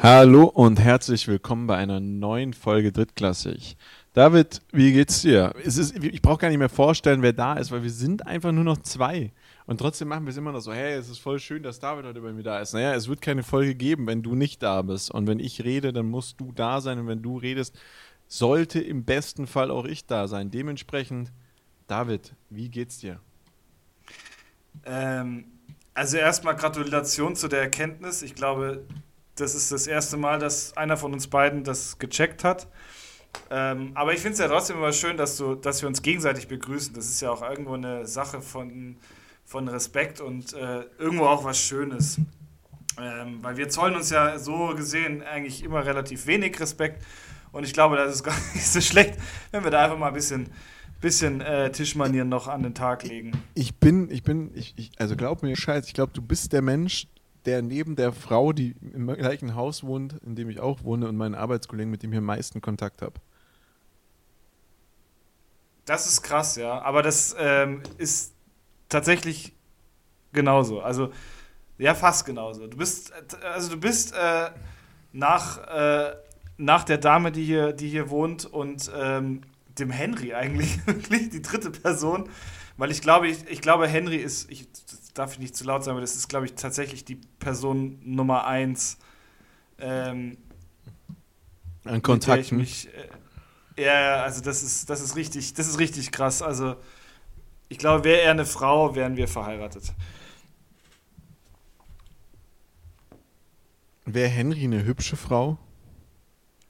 Hallo und herzlich willkommen bei einer neuen Folge Drittklassig. David, wie geht's dir? Ist, ich brauche gar nicht mehr vorstellen, wer da ist, weil wir sind einfach nur noch zwei. Und trotzdem machen wir es immer noch so, hey, es ist voll schön, dass David heute bei mir da ist. Naja, es wird keine Folge geben, wenn du nicht da bist. Und wenn ich rede, dann musst du da sein. Und wenn du redest, sollte im besten Fall auch ich da sein. Dementsprechend, David, wie geht's dir? Ähm, also erstmal Gratulation zu der Erkenntnis. Ich glaube, das ist das erste Mal, dass einer von uns beiden das gecheckt hat. Ähm, aber ich finde es ja trotzdem immer schön, dass, du, dass wir uns gegenseitig begrüßen. Das ist ja auch irgendwo eine Sache von, von Respekt und äh, irgendwo auch was Schönes. Ähm, weil wir zollen uns ja so gesehen eigentlich immer relativ wenig Respekt. Und ich glaube, das ist gar nicht so schlecht, wenn wir da einfach mal ein bisschen, bisschen äh, Tischmanieren noch an den Tag legen. Ich bin, ich bin, ich, ich also glaub mir, Scheiß, ich glaube, du bist der Mensch, der neben der Frau, die im gleichen Haus wohnt, in dem ich auch wohne, und meinen Arbeitskollegen, mit dem ich am meisten Kontakt habe. Das ist krass, ja. Aber das ähm, ist tatsächlich genauso. Also, ja, fast genauso. Du bist, also du bist äh, nach, äh, nach der Dame, die hier, die hier wohnt, und ähm, dem Henry eigentlich wirklich die dritte Person. Weil ich glaube, ich, ich glaube, Henry ist, ich, darf ich nicht zu laut sagen, aber das ist, glaube ich, tatsächlich die Person Nummer eins. Ähm, An Kontakten. Mich, äh, ja, also das ist, das ist richtig, das ist richtig krass. Also ich glaube, wäre er eine Frau, wären wir verheiratet. Wäre Henry eine hübsche Frau?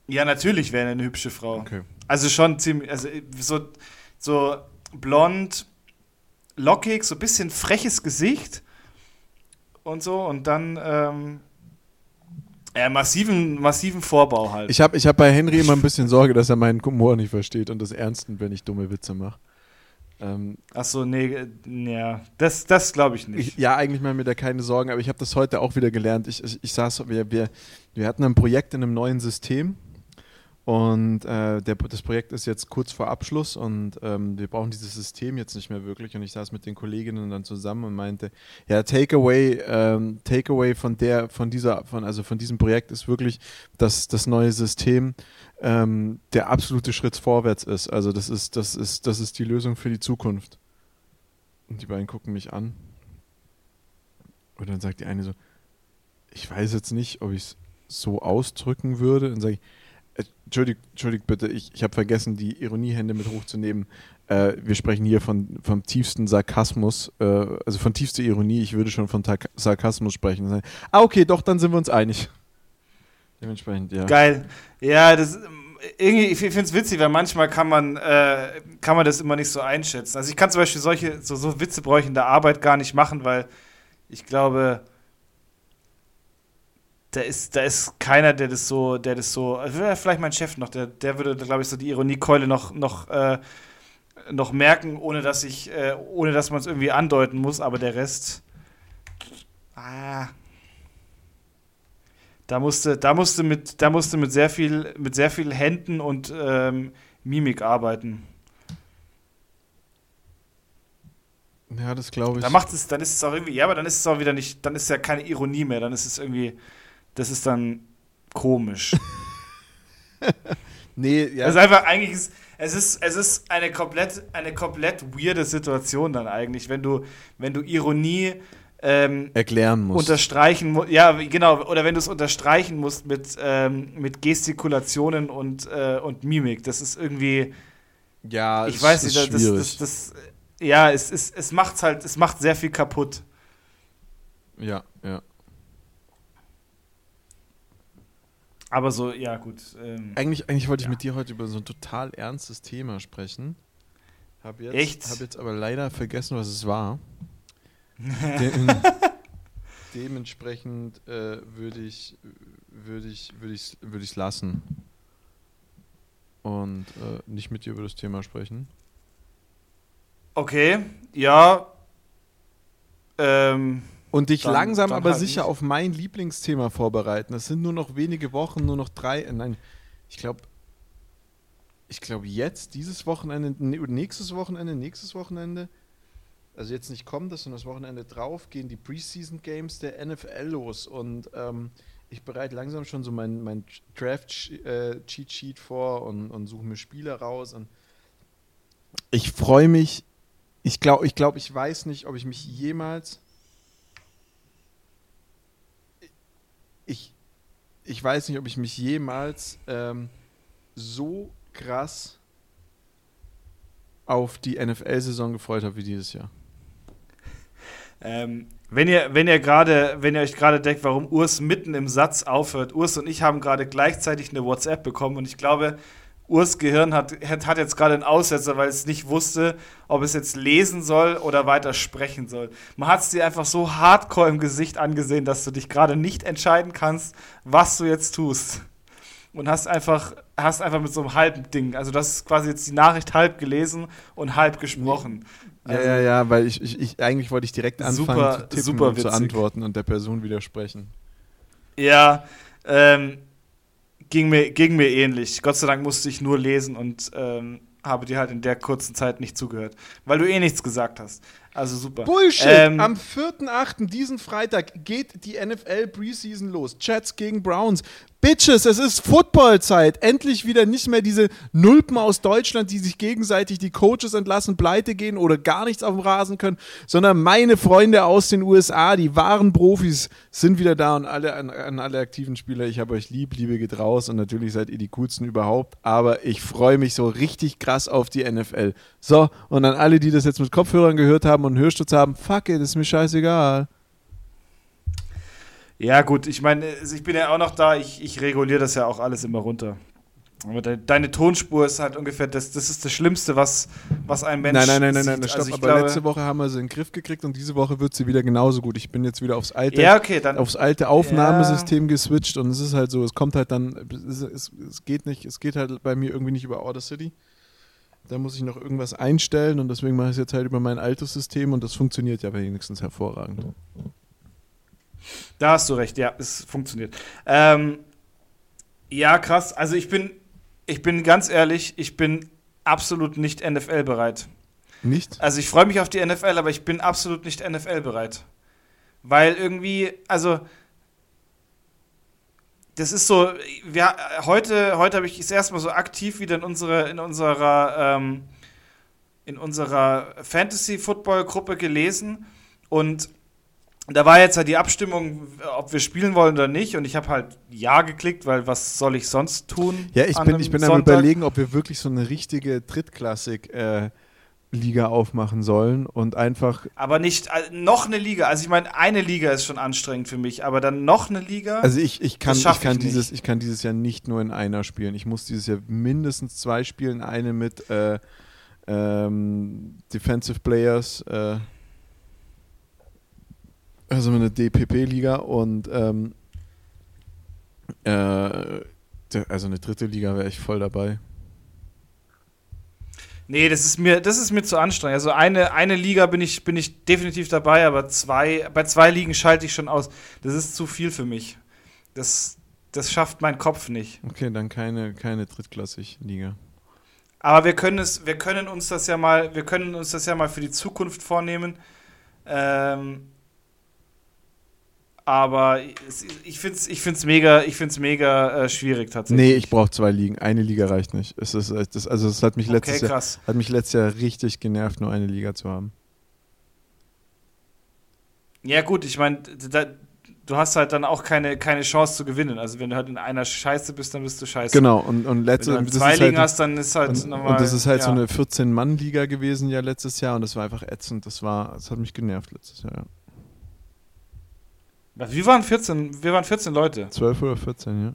Ja, natürlich wäre er eine hübsche Frau. Okay. Also schon ziemlich, also so, so blond, lockig, so ein bisschen freches Gesicht und so und dann ähm, ja, massiven, massiven Vorbau halt. Ich habe ich hab bei Henry immer ein bisschen Sorge, dass er meinen Humor nicht versteht und das Ernsten, wenn ich dumme Witze mache. Ähm, Ach so, nee, äh, ja, das, das glaube ich nicht. Ich, ja, eigentlich machen mir da keine Sorgen, aber ich habe das heute auch wieder gelernt. Ich, ich, ich saß, wir, wir, wir hatten ein Projekt in einem neuen System und äh, der, das Projekt ist jetzt kurz vor Abschluss und ähm, wir brauchen dieses System jetzt nicht mehr wirklich. Und ich saß mit den Kolleginnen dann zusammen und meinte, ja, Takeaway, ähm, Takeaway von der, von dieser, von, also von diesem Projekt ist wirklich, dass das neue System ähm, der absolute Schritt vorwärts ist. Also das ist, das ist, das ist die Lösung für die Zukunft. Und die beiden gucken mich an. Und dann sagt die eine so, ich weiß jetzt nicht, ob ich es so ausdrücken würde. Und sage ich, Entschuldigt, entschuldigt bitte, ich, ich habe vergessen, die Ironiehände mit hochzunehmen. Äh, wir sprechen hier von, vom tiefsten Sarkasmus, äh, also von tiefster Ironie. Ich würde schon von Tar Sarkasmus sprechen. Ah, okay, doch, dann sind wir uns einig. Dementsprechend, ja. Geil. Ja, das irgendwie, ich finde es witzig, weil manchmal kann man, äh, kann man das immer nicht so einschätzen. Also ich kann zum Beispiel solche, so, so Witze brauche ich in der Arbeit gar nicht machen, weil ich glaube, da ist, da ist keiner, der das so, der das so, vielleicht mein Chef noch, der, der würde, glaube ich, so die Ironiekeule noch, noch, äh, noch merken, ohne dass ich, äh, ohne dass man es irgendwie andeuten muss, aber der Rest, ah, da musste, da musste mit, da musste mit sehr viel, mit sehr viel Händen und ähm, Mimik arbeiten. Ja, das glaube ich. Da macht es, dann ist es auch irgendwie, ja, aber dann ist es auch wieder nicht, dann ist es ja keine Ironie mehr, dann ist es irgendwie, das ist dann komisch. nee, ja. Es ist einfach eigentlich, es ist, es ist eine komplett, eine komplett weirde Situation dann eigentlich, wenn du, wenn du Ironie ähm, erklären musst. Unterstreichen musst, ja, genau, oder wenn du es unterstreichen musst mit, ähm, mit Gestikulationen und, äh, und Mimik. Das ist irgendwie. Ja, ich weiß nicht, das, das, das, ja, es, es, es macht halt, es macht sehr viel kaputt. Ja, ja. Aber so, ja, gut. Ähm, eigentlich, eigentlich wollte ja. ich mit dir heute über so ein total ernstes Thema sprechen. Hab jetzt, Echt? Hab jetzt aber leider vergessen, was es war. De dementsprechend äh, würde ich würde ich würde ich würde ich lassen und äh, nicht mit dir über das Thema sprechen. Okay, ja. Ähm, und dich dann, langsam dann aber halt sicher nicht. auf mein Lieblingsthema vorbereiten. Es sind nur noch wenige Wochen, nur noch drei. Äh, nein, ich glaube, ich glaube jetzt, dieses Wochenende, nächstes Wochenende, nächstes Wochenende, also jetzt nicht kommt das, sondern das Wochenende drauf, gehen die Preseason Games der NFL los. Und ähm, ich bereite langsam schon so mein, mein Draft-Cheat Sheet vor und, und suche mir Spieler raus. Und ich freue mich. Ich glaube, ich, glaub, ich weiß nicht, ob ich mich jemals. Ich, ich weiß nicht, ob ich mich jemals ähm, so krass auf die NFL-Saison gefreut habe wie dieses Jahr. Ähm, wenn ihr, wenn ihr gerade, wenn ihr euch gerade denkt, warum Urs mitten im Satz aufhört, Urs und ich haben gerade gleichzeitig eine WhatsApp bekommen und ich glaube, Urs Gehirn hat, hat jetzt gerade einen Aussetzer, weil es nicht wusste, ob es jetzt lesen soll oder weiter sprechen soll. Man hat es dir einfach so hardcore im Gesicht angesehen, dass du dich gerade nicht entscheiden kannst, was du jetzt tust. Und hast einfach, hast einfach mit so einem halben Ding, also das ist quasi jetzt die Nachricht halb gelesen und halb gesprochen. Also, ja, ja, ja, weil ich, ich, ich eigentlich wollte ich direkt anfangen super, zu tippen super und zu antworten und der Person widersprechen. Ja, ähm, ging, mir, ging mir ähnlich. Gott sei Dank musste ich nur lesen und ähm, habe dir halt in der kurzen Zeit nicht zugehört, weil du eh nichts gesagt hast. Also super. Bullshit! Ähm, Am 4.8., diesen Freitag, geht die NFL Preseason los. Jets gegen Browns. Bitches, es ist Footballzeit. Endlich wieder nicht mehr diese Nulpen aus Deutschland, die sich gegenseitig die Coaches entlassen, pleite gehen oder gar nichts auf dem Rasen können, sondern meine Freunde aus den USA, die wahren Profis, sind wieder da und alle an, an alle aktiven Spieler. Ich habe euch lieb, liebe geht raus und natürlich seid ihr die coolsten überhaupt, aber ich freue mich so richtig krass auf die NFL. So, und an alle, die das jetzt mit Kopfhörern gehört haben und Hörstutz haben, fuck it, ist mir scheißegal. Ja, gut, ich meine, ich bin ja auch noch da, ich, ich reguliere das ja auch alles immer runter. Aber de, deine Tonspur ist halt ungefähr das, das ist das Schlimmste, was, was ein Mensch. Nein, nein, nein, nein, nein, nein stopp. Also aber glaube, letzte Woche haben wir sie in den Griff gekriegt und diese Woche wird sie wieder genauso gut. Ich bin jetzt wieder aufs alte, ja, okay, dann, aufs alte Aufnahmesystem ja. geswitcht und es ist halt so, es kommt halt dann, es, es, es geht nicht, es geht halt bei mir irgendwie nicht über Order City. Da muss ich noch irgendwas einstellen und deswegen mache ich es jetzt halt über mein altes System und das funktioniert ja wenigstens hervorragend. Da hast du recht, ja, es funktioniert. Ähm, ja, krass. Also ich bin, ich bin ganz ehrlich, ich bin absolut nicht NFL bereit. Nicht? Also ich freue mich auf die NFL, aber ich bin absolut nicht NFL bereit. Weil irgendwie, also das ist so, wir, heute, heute habe ich es erstmal so aktiv wieder in, unsere, in unserer, ähm, in unserer Fantasy-Football-Gruppe gelesen und da war jetzt halt die Abstimmung, ob wir spielen wollen oder nicht. Und ich habe halt Ja geklickt, weil was soll ich sonst tun? Ja, ich bin, ich bin am überlegen, ob wir wirklich so eine richtige Drittklassik äh, Liga aufmachen sollen und einfach. Aber nicht äh, noch eine Liga. Also ich meine, eine Liga ist schon anstrengend für mich, aber dann noch eine Liga. Also ich, ich kann, ich kann ich dieses, ich kann dieses Jahr nicht nur in einer spielen. Ich muss dieses Jahr mindestens zwei spielen. Eine mit äh, ähm, Defensive Players. Äh, also eine DPP-Liga und ähm, äh, also eine dritte Liga wäre ich voll dabei. Nee, das ist mir, das ist mir zu anstrengend. Also eine, eine Liga bin ich, bin ich definitiv dabei, aber zwei, bei zwei Ligen schalte ich schon aus. Das ist zu viel für mich. Das, das schafft mein Kopf nicht. Okay, dann keine, keine drittklassig Liga. Aber wir können es, wir können uns das ja mal, wir können uns das ja mal für die Zukunft vornehmen. Ähm, aber ich finde es ich find's mega, ich find's mega äh, schwierig tatsächlich. Nee, ich brauche zwei Ligen. Eine Liga reicht nicht. Es ist, das, also es hat mich, letztes okay, Jahr, hat mich letztes Jahr richtig genervt, nur eine Liga zu haben. Ja gut, ich meine, du hast halt dann auch keine, keine Chance zu gewinnen. Also wenn du halt in einer Scheiße bist, dann bist du scheiße. Genau, und, und letzte, wenn du zwei Ligen halt, hast, dann ist halt und, nochmal... Und das ist halt ja. so eine 14-Mann-Liga gewesen ja letztes Jahr und das war einfach ätzend. Das war, das hat mich genervt letztes Jahr, ja. Wir waren 14, wir waren 14 Leute. 12 oder 14, ja.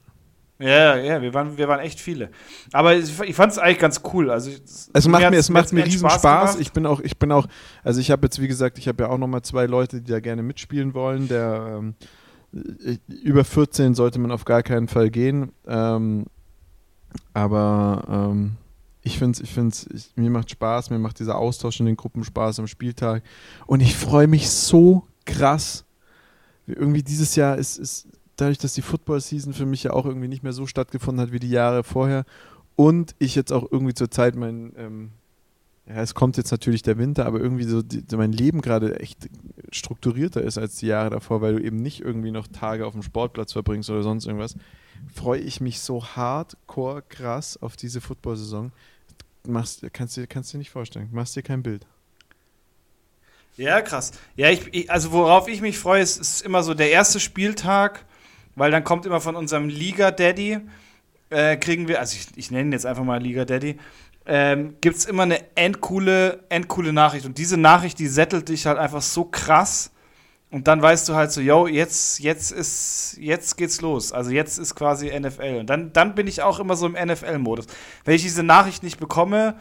Ja, ja, wir waren, wir waren echt viele. Aber ich, ich fand es eigentlich ganz cool. Also es macht mir, es macht mir riesen Spaß. Spaß. Ich bin auch, ich bin auch, also ich habe jetzt wie gesagt, ich habe ja auch noch mal zwei Leute, die da gerne mitspielen wollen. Der ähm, über 14 sollte man auf gar keinen Fall gehen. Ähm, aber ähm, ich finde es, ich finde es, mir macht Spaß, mir macht dieser Austausch in den Gruppen Spaß am Spieltag. Und ich freue mich so krass irgendwie dieses Jahr ist, ist dadurch, dass die Football-Season für mich ja auch irgendwie nicht mehr so stattgefunden hat wie die Jahre vorher und ich jetzt auch irgendwie zur Zeit mein, ähm, ja, es kommt jetzt natürlich der Winter, aber irgendwie so die, mein Leben gerade echt strukturierter ist als die Jahre davor, weil du eben nicht irgendwie noch Tage auf dem Sportplatz verbringst oder sonst irgendwas, freue ich mich so hardcore krass auf diese Football-Saison. Machst, kannst, du, kannst dir nicht vorstellen. Machst dir kein Bild. Ja, krass. Ja, ich, ich, also worauf ich mich freue, ist, ist immer so der erste Spieltag, weil dann kommt immer von unserem Liga-Daddy, äh, kriegen wir, also ich, ich nenne ihn jetzt einfach mal Liga-Daddy, ähm, gibt es immer eine endcoole, endcoole Nachricht. Und diese Nachricht, die settelt dich halt einfach so krass. Und dann weißt du halt so, yo, jetzt, jetzt ist, jetzt geht's los. Also jetzt ist quasi NFL. Und dann, dann bin ich auch immer so im NFL-Modus. Wenn ich diese Nachricht nicht bekomme,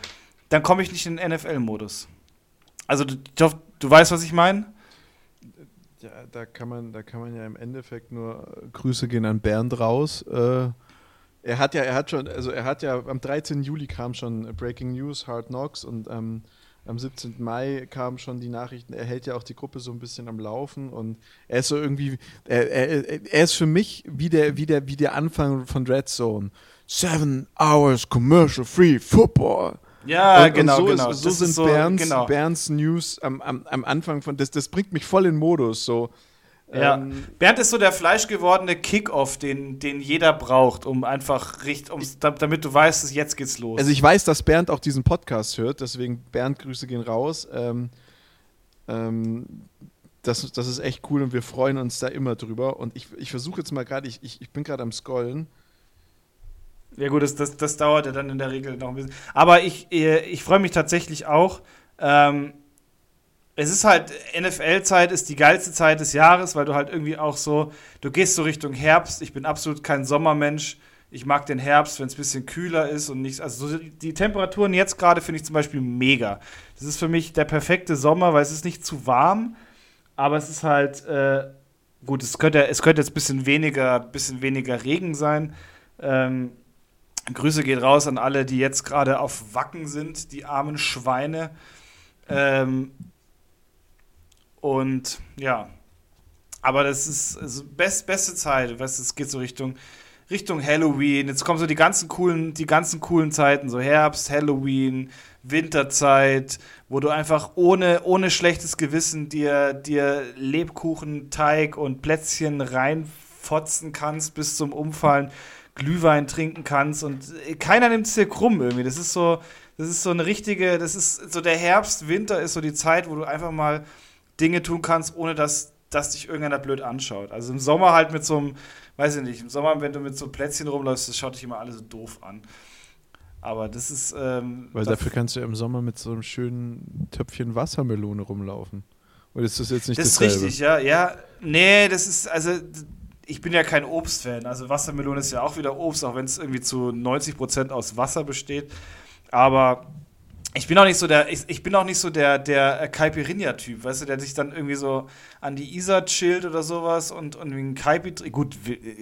dann komme ich nicht in den NFL-Modus. Also du, du weißt, was ich meine? Ja, da kann man, da kann man ja im Endeffekt nur Grüße gehen an Bernd raus. Äh, er hat ja, er hat schon, also er hat ja, am 13. Juli kam schon Breaking News, Hard Knocks und ähm, am 17. Mai kamen schon die Nachrichten, er hält ja auch die Gruppe so ein bisschen am Laufen und er ist so irgendwie, er, er, er ist für mich wie der, wie, der, wie der Anfang von Red Zone. Seven hours commercial free football. Ja, und, genau, und so genau. Ist, so das sind so, Bernds, genau. Bernds News am, am, am Anfang von, das, das bringt mich voll in Modus, so. Ja. Ähm, Bernd ist so der fleischgewordene Kickoff, den, den jeder braucht, um einfach richt, um, damit du weißt, dass jetzt geht's los. Also ich weiß, dass Bernd auch diesen Podcast hört, deswegen Bernd, Grüße gehen raus. Ähm, ähm, das, das ist echt cool und wir freuen uns da immer drüber. Und ich, ich versuche jetzt mal gerade, ich, ich, ich bin gerade am Scrollen. Ja gut, das, das, das dauert ja dann in der Regel noch ein bisschen. Aber ich, äh, ich freue mich tatsächlich auch. Ähm, es ist halt, NFL-Zeit ist die geilste Zeit des Jahres, weil du halt irgendwie auch so, du gehst so Richtung Herbst. Ich bin absolut kein Sommermensch. Ich mag den Herbst, wenn es ein bisschen kühler ist und nichts. Also so die Temperaturen jetzt gerade finde ich zum Beispiel mega. Das ist für mich der perfekte Sommer, weil es ist nicht zu warm, aber es ist halt äh, gut. Es könnte, es könnte jetzt ein bisschen weniger, bisschen weniger Regen sein. Ähm, Grüße geht raus an alle, die jetzt gerade auf Wacken sind, die armen Schweine. Ähm, und ja, aber das ist also best, beste Zeit. Weißt, es geht so Richtung, Richtung Halloween. Jetzt kommen so die ganzen coolen, die ganzen coolen Zeiten, so Herbst, Halloween, Winterzeit, wo du einfach ohne, ohne schlechtes Gewissen dir, dir Lebkuchen, Teig und Plätzchen reinfotzen kannst bis zum Umfallen, Glühwein trinken kannst und keiner nimmt es dir krumm irgendwie. Das ist so, das ist so eine richtige, das ist so der Herbst, Winter ist so die Zeit, wo du einfach mal Dinge tun kannst, ohne dass, dass dich irgendeiner blöd anschaut. Also im Sommer halt mit so einem, weiß ich nicht, im Sommer, wenn du mit so Plätzchen rumläufst, das schaut dich immer alle so doof an. Aber das ist. Ähm, Weil dafür kannst du ja im Sommer mit so einem schönen Töpfchen Wassermelone rumlaufen. Oder ist das jetzt nicht das Das ist richtig, ja. Ja, nee, das ist, also ich bin ja kein Obstfan. Also Wassermelone ist ja auch wieder Obst, auch wenn es irgendwie zu 90% aus Wasser besteht. Aber ich bin auch nicht so der, ich, ich bin auch nicht so der, der Caipirinha-Typ, weißt du, der sich dann irgendwie so an die Isar chillt oder sowas und, und ein Kaipi Gut,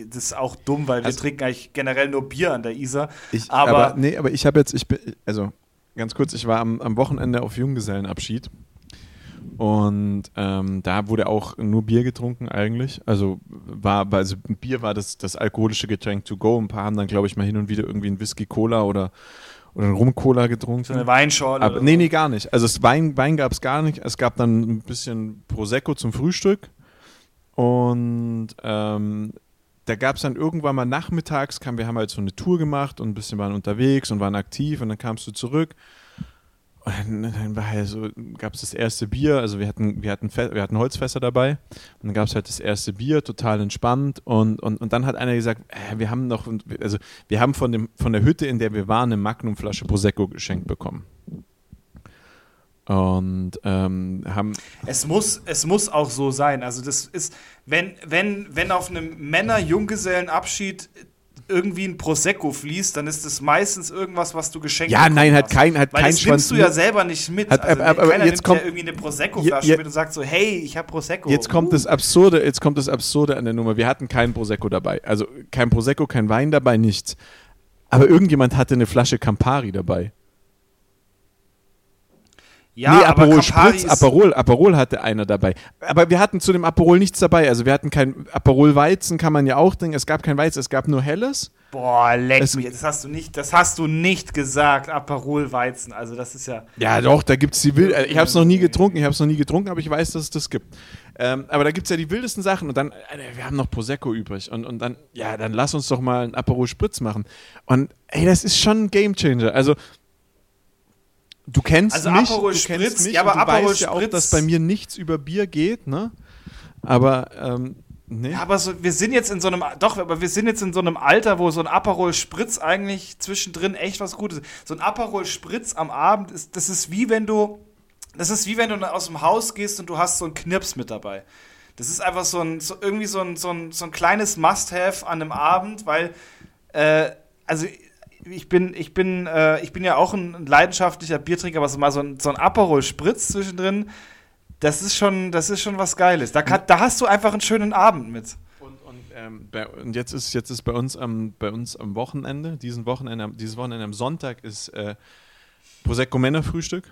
das ist auch dumm, weil also, wir trinken eigentlich generell nur Bier an der Isar. Ich, aber, aber, nee, aber ich habe jetzt, ich bin, also ganz kurz, ich war am, am Wochenende auf Junggesellenabschied und ähm, da wurde auch nur Bier getrunken eigentlich. Also war, also Bier war das, das alkoholische Getränk to go. Ein paar haben dann, glaube ich, mal hin und wieder irgendwie ein Whisky Cola oder oder einen Rum-Cola getrunken. So eine Weinschorle. Aber, nee, nee, gar nicht. Also das Wein, Wein gab es gar nicht. Es gab dann ein bisschen Prosecco zum Frühstück. Und ähm, da gab es dann irgendwann mal nachmittags, kam, wir haben halt so eine Tour gemacht und ein bisschen waren unterwegs und waren aktiv und dann kamst du zurück und dann war halt so, gab es das erste Bier, also wir hatten, wir hatten, wir hatten Holzfässer dabei und dann gab es halt das erste Bier, total entspannt und, und, und dann hat einer gesagt, äh, wir haben noch, also wir haben von, dem, von der Hütte, in der wir waren, eine Magnumflasche Prosecco geschenkt bekommen. Und ähm, haben. Es muss, es muss auch so sein. Also das ist, wenn, wenn, wenn auf einem Männer-Junggesellenabschied irgendwie ein Prosecco fließt, dann ist es meistens irgendwas, was du geschenkt hast. Ja, nein, hat kein, hat Weil kein das nimmst du ja selber nicht mit. Hat, also, aber, aber jetzt kommt ja irgendwie eine Prosecco-Flasche mit und sagt so, hey, ich habe Prosecco. Jetzt kommt uh. das Absurde, jetzt kommt das Absurde an der Nummer. Wir hatten keinen Prosecco dabei. Also kein Prosecco, kein Wein dabei, nichts. Aber irgendjemand hatte eine Flasche Campari dabei. Ja, nee, Aperol Spritz, Aperol, Aperol hatte einer dabei. Aber wir hatten zu dem Aperol nichts dabei. Also wir hatten kein Aperol Weizen, kann man ja auch denken. Es gab kein Weizen, es gab nur Helles. Boah, leck es, mich. Das hast du nicht, das hast du nicht gesagt. Aperol Weizen. Also das ist ja. Ja, doch, da gibt es die wild. Ich habe es noch nie getrunken, ich habe es noch nie getrunken, aber ich weiß, dass es das gibt. Ähm, aber da gibt es ja die wildesten Sachen und dann, äh, wir haben noch Prosecco übrig und, und dann, ja, dann lass uns doch mal einen Aperol Spritz machen. Und ey, das ist schon ein Gamechanger. Also Du kennst also mich, Aperol du Spritz, kennst mich, ja, aber du Aperol weißt ja auch, dass bei mir nichts über Bier geht, ne? Aber ähm, Nee. Ja, aber so, wir sind jetzt in so einem, doch, aber wir sind jetzt in so einem Alter, wo so ein Aperol Spritz eigentlich zwischendrin echt was Gutes ist. So ein Aperol Spritz am Abend ist, das ist wie wenn du, das ist wie wenn du aus dem Haus gehst und du hast so einen Knirps mit dabei. Das ist einfach so ein, so irgendwie so ein, so ein, so ein kleines Must-Have an einem Abend, weil, äh, also ich bin, ich bin, äh, ich bin ja auch ein leidenschaftlicher Biertrinker, aber so mal so ein, so ein Aperol Spritz zwischendrin, das ist schon, das ist schon was Geiles. Da, kann, da hast du einfach einen schönen Abend mit. Und, ähm, bei, und jetzt ist jetzt ist bei uns am bei uns am Wochenende, diesen Wochenende, dieses Wochenende am Sonntag ist äh, Prosecco Männerfrühstück.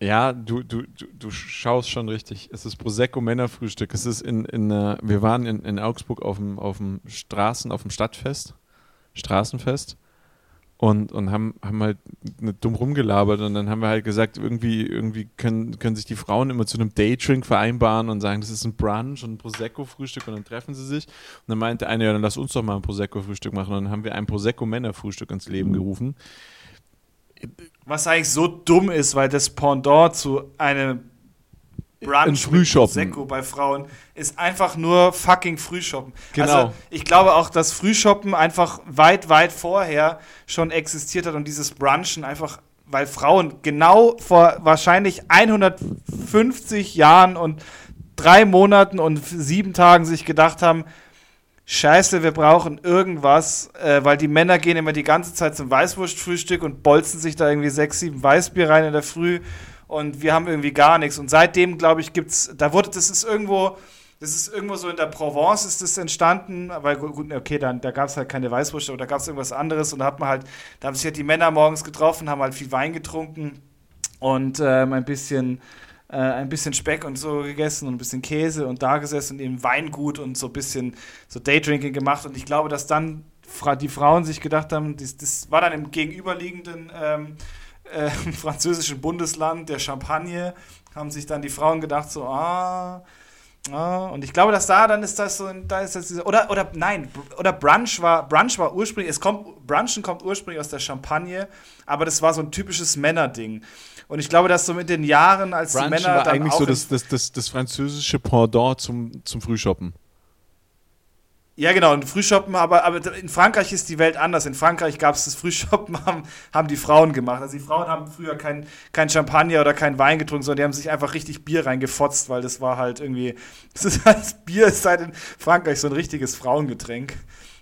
Ja, du, du, du, du schaust schon richtig. Es ist Prosecco Männerfrühstück. Es ist in, in uh, wir waren in, in Augsburg auf dem, auf dem Straßen, auf dem Stadtfest, Straßenfest und, und haben, haben halt dumm rumgelabert und dann haben wir halt gesagt, irgendwie, irgendwie können, können sich die Frauen immer zu einem Daydrink vereinbaren und sagen, das ist ein Brunch und ein Prosecco-Frühstück und dann treffen sie sich. Und dann meinte einer, ja, dann lass uns doch mal ein Prosecco-Frühstück machen. Und dann haben wir ein Prosecco-Männer-Frühstück ins Leben mhm. Was eigentlich so dumm ist, weil das Pendant zu einem Brunch Frühshoppen. Prosecco bei Frauen ist einfach nur fucking Frühshoppen. Genau. Also ich glaube auch, dass Frühshoppen einfach weit, weit vorher schon existiert hat und dieses Brunchen einfach, weil Frauen genau vor wahrscheinlich 150 Jahren und drei Monaten und sieben Tagen sich gedacht haben, Scheiße, wir brauchen irgendwas, äh, weil die Männer gehen immer die ganze Zeit zum Weißwurstfrühstück und bolzen sich da irgendwie sechs, sieben Weißbier rein in der Früh und wir haben irgendwie gar nichts. Und seitdem, glaube ich, gibt es, da wurde, das ist irgendwo, das ist irgendwo so in der Provence ist das entstanden, weil gut, okay, dann, da gab es halt keine Weißwurst, aber da gab es irgendwas anderes und da hat man halt, da haben sich halt die Männer morgens getroffen, haben halt viel Wein getrunken und ähm, ein bisschen äh, ein bisschen Speck und so gegessen und ein bisschen Käse und da gesessen und eben Weingut und so ein bisschen so Daydrinking gemacht und ich glaube, dass dann die Frauen sich gedacht haben, das, das war dann im gegenüberliegenden ähm, äh, französischen Bundesland der Champagne, haben sich dann die Frauen gedacht, so, ah, ah, und ich glaube, dass da dann ist das so, da ist das oder, oder nein, oder Brunch war, Brunch war ursprünglich, es kommt, Brunchen kommt ursprünglich aus der Champagne, aber das war so ein typisches Männerding. Und ich glaube, dass so mit den Jahren, als Brunchen die Männer war dann eigentlich so das, das, das, das französische Pendant zum, zum Frühshoppen. Ja, genau, und Frühshoppen, aber, aber in Frankreich ist die Welt anders. In Frankreich gab es das Frühshoppen, haben, haben die Frauen gemacht. Also die Frauen haben früher kein, kein Champagner oder kein Wein getrunken, sondern die haben sich einfach richtig Bier reingefotzt, weil das war halt irgendwie, das ist halt, Bier ist halt in Frankreich so ein richtiges Frauengetränk.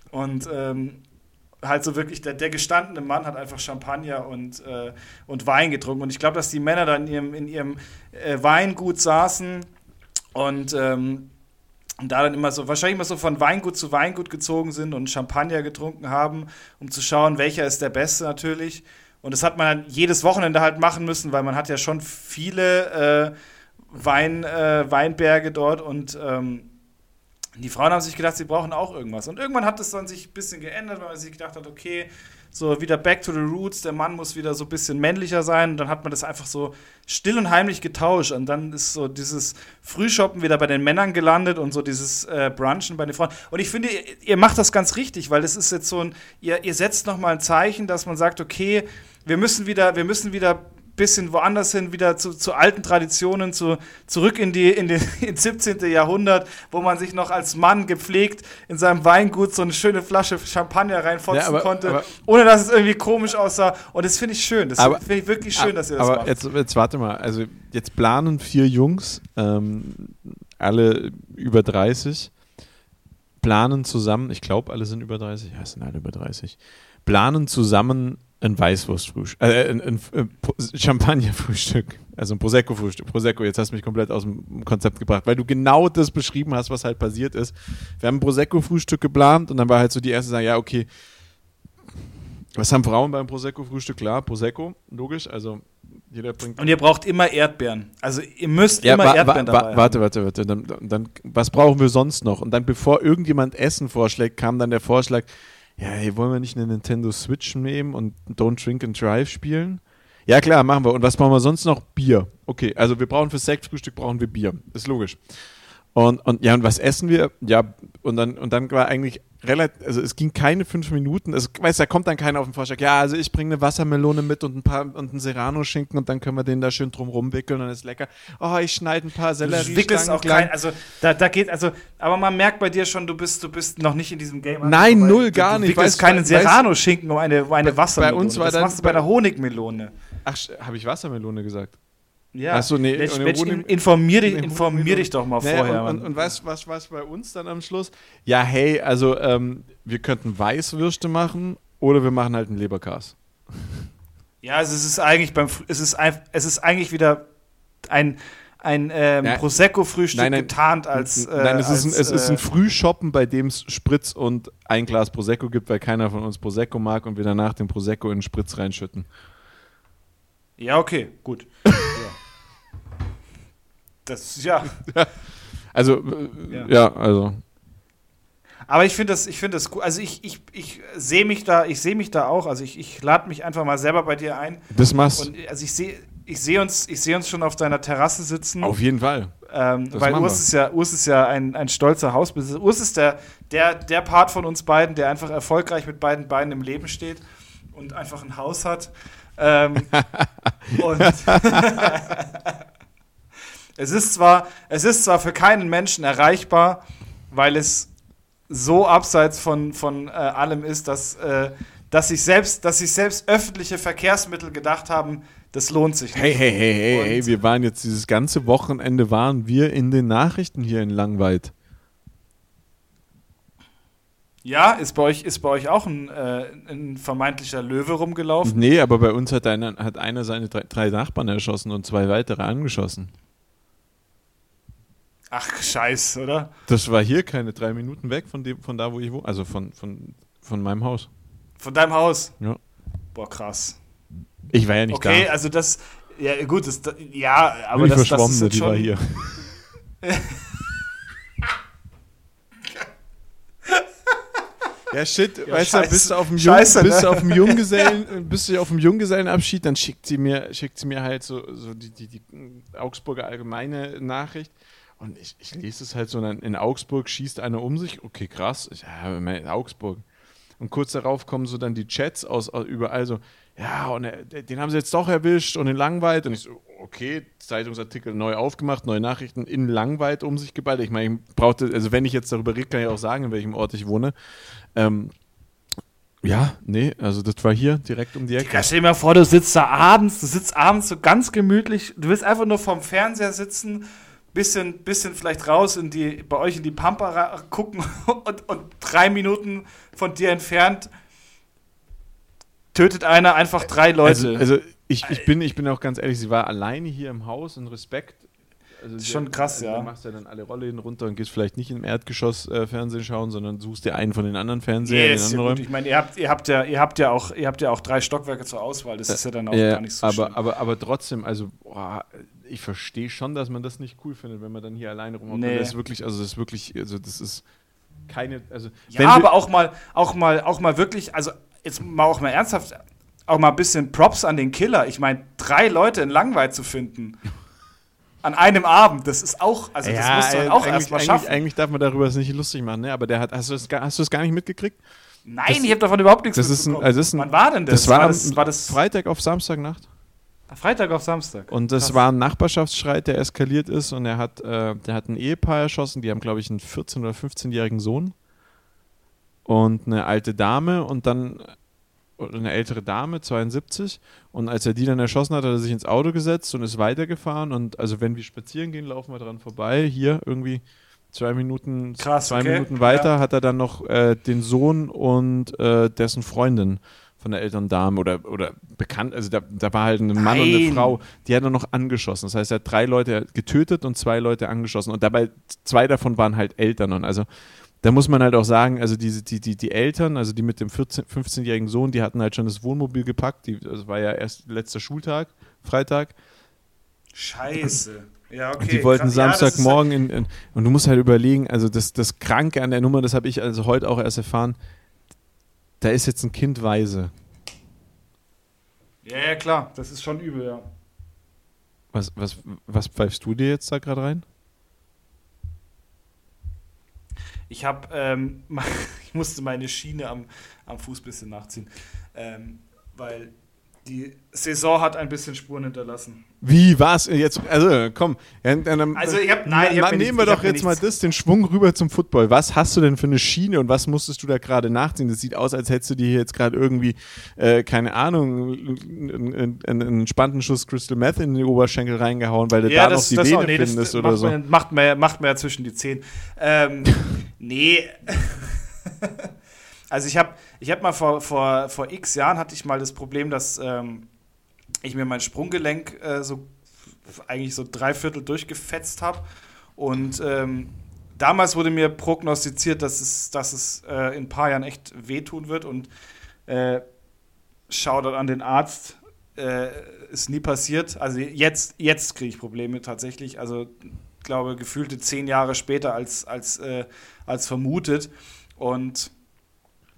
Und ähm, halt so wirklich, der, der gestandene Mann hat einfach Champagner und, äh, und Wein getrunken. Und ich glaube, dass die Männer da in ihrem, in ihrem äh, Weingut saßen und ähm, und da dann immer so, wahrscheinlich immer so von Weingut zu Weingut gezogen sind und Champagner getrunken haben, um zu schauen, welcher ist der beste natürlich. Und das hat man dann jedes Wochenende halt machen müssen, weil man hat ja schon viele äh, Wein, äh, Weinberge dort und ähm, die Frauen haben sich gedacht, sie brauchen auch irgendwas. Und irgendwann hat es dann sich ein bisschen geändert, weil man sich gedacht hat, okay, so wieder back to the roots, der Mann muss wieder so ein bisschen männlicher sein und dann hat man das einfach so still und heimlich getauscht und dann ist so dieses Frühshoppen wieder bei den Männern gelandet und so dieses äh, Brunchen bei den Frauen. Und ich finde, ihr, ihr macht das ganz richtig, weil das ist jetzt so ein, ihr, ihr setzt nochmal ein Zeichen, dass man sagt, okay, wir müssen wieder, wir müssen wieder bisschen woanders hin, wieder zu, zu alten Traditionen, zu, zurück in die, in den, ins 17. Jahrhundert, wo man sich noch als Mann gepflegt in seinem Weingut so eine schöne Flasche Champagner reinfotzen ja, aber, konnte, aber, ohne dass es irgendwie komisch aussah. Und das finde ich schön. Das finde ich wirklich schön, dass ihr das aber macht. Jetzt, jetzt warte mal, also jetzt planen vier Jungs, ähm, alle über 30, planen zusammen, ich glaube, alle sind über 30, ja, es sind alle über 30, planen zusammen ein Weißwurstfrühstück, äh, ein, ein, ein Champagnerfrühstück, also ein Prosecco-Frühstück. Prosecco, jetzt hast du mich komplett aus dem Konzept gebracht, weil du genau das beschrieben hast, was halt passiert ist. Wir haben ein Prosecco-Frühstück geplant und dann war halt so die erste sagen, ja, okay, was haben Frauen beim Prosecco-Frühstück? Klar, Prosecco, logisch, also Jeder bringt. Und ihr braucht immer Erdbeeren. Also ihr müsst immer wa Erdbeeren wa dabei wa warte, warte, warte. Dann, dann, was brauchen wir sonst noch? Und dann, bevor irgendjemand Essen vorschlägt, kam dann der Vorschlag, ja, hey, wollen wir nicht eine Nintendo Switch nehmen und Don't Drink and Drive spielen? Ja, klar, machen wir. Und was brauchen wir sonst noch? Bier. Okay, also wir brauchen für Sektfrühstück brauchen wir Bier. Ist logisch. Und, und ja, und was essen wir? Ja, und dann, und dann war eigentlich relativ, also es ging keine fünf Minuten. Also, weißt da kommt dann keiner auf den Vorschlag, ja, also ich bringe eine Wassermelone mit und ein paar und einen Serrano-Schinken und dann können wir den da schön drum rumwickeln und ist lecker. Oh, ich schneide ein paar Sellerie. Du wickelst auch klein, also da, da geht, also, aber man merkt bei dir schon, du bist, du bist noch nicht in diesem Game. Nein, null, gar nicht. Du wickelst keinen Serrano-Schinken um eine, um eine Wassermelone. Bei uns war das dann, machst du bei einer Honigmelone. Ach, habe ich Wassermelone gesagt? Ja, Achso, nee, Mensch, nee, Mensch, informier, dich, nee, informier dich doch mal Naja, vorher. und, und, und was, was, was bei uns dann am Schluss? Ja, hey, also ähm, wir könnten Weißwürste machen oder wir machen halt einen Leberkas. ja, also es ist eigentlich beim, es ist, es ist eigentlich wieder ein, ein ähm, Ja. Prosecco-Frühstück getarnt als. Äh, Nein, es, ist ein, als, es ist ein äh, Frühshoppen, bei dem es Spritz und ein Glas Prosecco gibt, weil keiner von uns Prosecco mag und wir danach den Prosecco in den Spritz reinschütten. Ja, okay, gut. Das, ja. Also, äh, Ja. ja, also. Aber ich finde das, ich finde das gut. Also ich, ich, ich sehe mich da, ich sehe mich da auch. Also ich, ich lade mich einfach mal selber bei dir ein. Das machst Und also ich sehe, ich sehe uns, ich sehe uns schon auf deiner Terrasse sitzen. Auf jeden Fall. Ähm, weil Urs ist ja, Urs ist ja ein, ein stolzer Hausbesitzer. Urs ist der, der, der Part von uns beiden, der einfach erfolgreich mit beiden Beinen im Leben steht und einfach ein Haus hat. Ähm, und es ist zwar, es ist zwar für keinen Menschen erreichbar, weil es so abseits von, von äh, allem ist, dass, äh, dass sich selbst, dass sich selbst öffentliche Verkehrsmittel gedacht haben, das lohnt sich nicht. Hey, hey, hey, hey, Und- hey, wir waren jetzt dieses ganze Wochenende waren wir in den Nachrichten hier in Langweid. Ja, ist bei euch, ist bei euch auch ein, äh, ein vermeintlicher Löwe rumgelaufen? Nee, aber bei uns hat einer, hat einer seine drei, drei Nachbarn erschossen und zwei weitere angeschossen. Ach, scheiß, oder? Das war hier keine drei Minuten weg von dem, von da, wo ich wohne. Also von, von, von meinem Haus. Von deinem Haus? Ja. Boah, krass. Ich war ja nicht Okay, da. also das, ja gut, das, ja, aber das, das ist jetzt die schon, war hier. Ja, shit, Ja, weißt du, scheiße. bist du auf dem, Jung, Scheiße, bist du ne? auf dem Junggesellen, bist du auf dem Junggesellenabschied, dann schickt sie mir, schickt sie mir halt so, so die, die, die Augsburger allgemeine Nachricht. Und ich, ich lese es halt so, in Augsburg schießt einer um sich. Okay, krass. Ich, ja, in Augsburg. Und kurz darauf kommen so dann die Chats aus, aus überall so, ja, und er, den haben sie jetzt doch erwischt und in Langweid. Und ich so, okay, Zeitungsartikel neu aufgemacht, neue Nachrichten in Langweid um sich geballt. Ich meine, ich brauchte, also wenn ich jetzt darüber rede, kann ich auch sagen, in welchem Ort ich wohne. Ähm, ja, nee, also das war hier direkt um die Ecke. Stell dir mal vor, du sitzt da abends, du sitzt abends so ganz gemütlich, du willst einfach nur vorm Fernseher sitzen, bisschen, bisschen vielleicht raus in die, bei euch in die Pampa gucken und, und drei Minuten von dir entfernt tötet einer einfach drei Leute. Also, also ich, ich, bin, ich bin auch ganz ehrlich, sie war alleine hier im Haus in Respekt. Also ist sie- schon krass, also ja. Du machst ja dann alle Rollläden runter und gehst vielleicht nicht im Erdgeschoss äh, Fernsehen schauen, sondern suchst dir einen von den anderen Fernsehern ist den ja anderen. Räumen. Ich meine, ihr habt, ihr habt ja, ihr habt ja auch, ihr habt ja auch drei Stockwerke zur Auswahl. Das ist ja dann auch Ja, gar nicht so aber, schlimm. aber, aber trotzdem, also boah, ich verstehe schon, dass man das nicht cool findet, wenn man dann hier alleine rumhockt. Nee. Das ist wirklich, also das ist wirklich, also das ist keine, also Ja, aber auch mal, auch mal, auch mal wirklich, also jetzt mal auch mal ernsthaft, auch mal ein bisschen Props an den Killer. Ich meine, drei Leute in Langweid zu finden. An einem Abend, das ist auch, also das musst du halt äh, auch eigentlich, erstmal eigentlich, schaffen. eigentlich darf man darüber das nicht lustig machen, ne? aber der hat, hast du das, gar- hast du das gar nicht mitgekriegt? Nein, das- ich habe davon überhaupt nichts das ist ein- mitbekommen. also ist ein- Wann war denn das? Das, war, war das, war das Freitag auf Samstagnacht. Freitag auf Samstag. Und das Krass. war ein Nachbarschaftsstreit, der eskaliert ist und er hat, äh, der hat ein Ehepaar erschossen, die haben, glaube ich, einen 14- oder 15-jährigen Sohn und eine alte Dame und dann eine ältere Dame, 72. Und als er die dann erschossen hat, hat er sich ins Auto gesetzt und ist weitergefahren. Und also wenn wir spazieren gehen, laufen wir dran vorbei. Hier irgendwie zwei Minuten, Krass, zwei okay. Minuten weiter Ja. hat er dann noch äh, den Sohn und äh, dessen Freundin von der älteren Dame oder, oder bekannt, also da, da war halt ein Mann und eine. Frau, die hat er noch angeschossen. Das heißt, er hat drei Leute getötet und zwei Leute angeschossen. Und dabei, zwei davon waren halt Eltern. Und also da muss man halt auch sagen, also diese, die, die, die Eltern, also die mit dem 14, 15-jährigen Sohn, die hatten halt schon das Wohnmobil gepackt. Die, das war ja erst letzter Schultag, Freitag. Scheiße. Ja, okay. Die wollten Krass. Ja, Samstagmorgen in, in, und du musst halt überlegen, also das, das Kranke an der Nummer, das habe ich also heute auch erst erfahren, da ist jetzt ein Kind weise. Ja, ja, klar. Das ist schon übel, ja. Was, was, was pfeifst du dir jetzt da gerade rein? Ich habe, ähm, ich musste meine Schiene am, am Fuß ein bisschen nachziehen, ähm, weil die Saison hat ein bisschen Spuren hinterlassen. Wie war's jetzt? Also komm, ja, dann, Also ich hab- nein, ich hab nehmen wir doch jetzt mal das, den Schwung rüber zum Football. Was hast du denn für eine Schiene und was musstest du da gerade nachziehen? Das sieht aus, als hättest du dir hier jetzt gerade irgendwie, äh, keine Ahnung, einen, einen, entspannten Schuss Crystal Meth in den Oberschenkel reingehauen, weil du da noch die Vene nee, das findest macht oder so. Man, macht, man, macht man ja zwischen die Zehen. Ähm, nee. also ich habe ich hab mal vor, vor, vor x Jahren hatte ich mal das Problem, dass ähm, ich mir mein Sprunggelenk äh, so eigentlich so drei Viertel durchgefetzt habe. Und ähm, damals wurde mir prognostiziert, dass es, dass es äh, in ein paar Jahren echt wehtun wird. Und äh, Shoutout an den Arzt. Äh, ist nie passiert. Also jetzt, jetzt kriege ich Probleme tatsächlich. Also glaube gefühlte zehn Jahre später als, als, äh, als vermutet. Und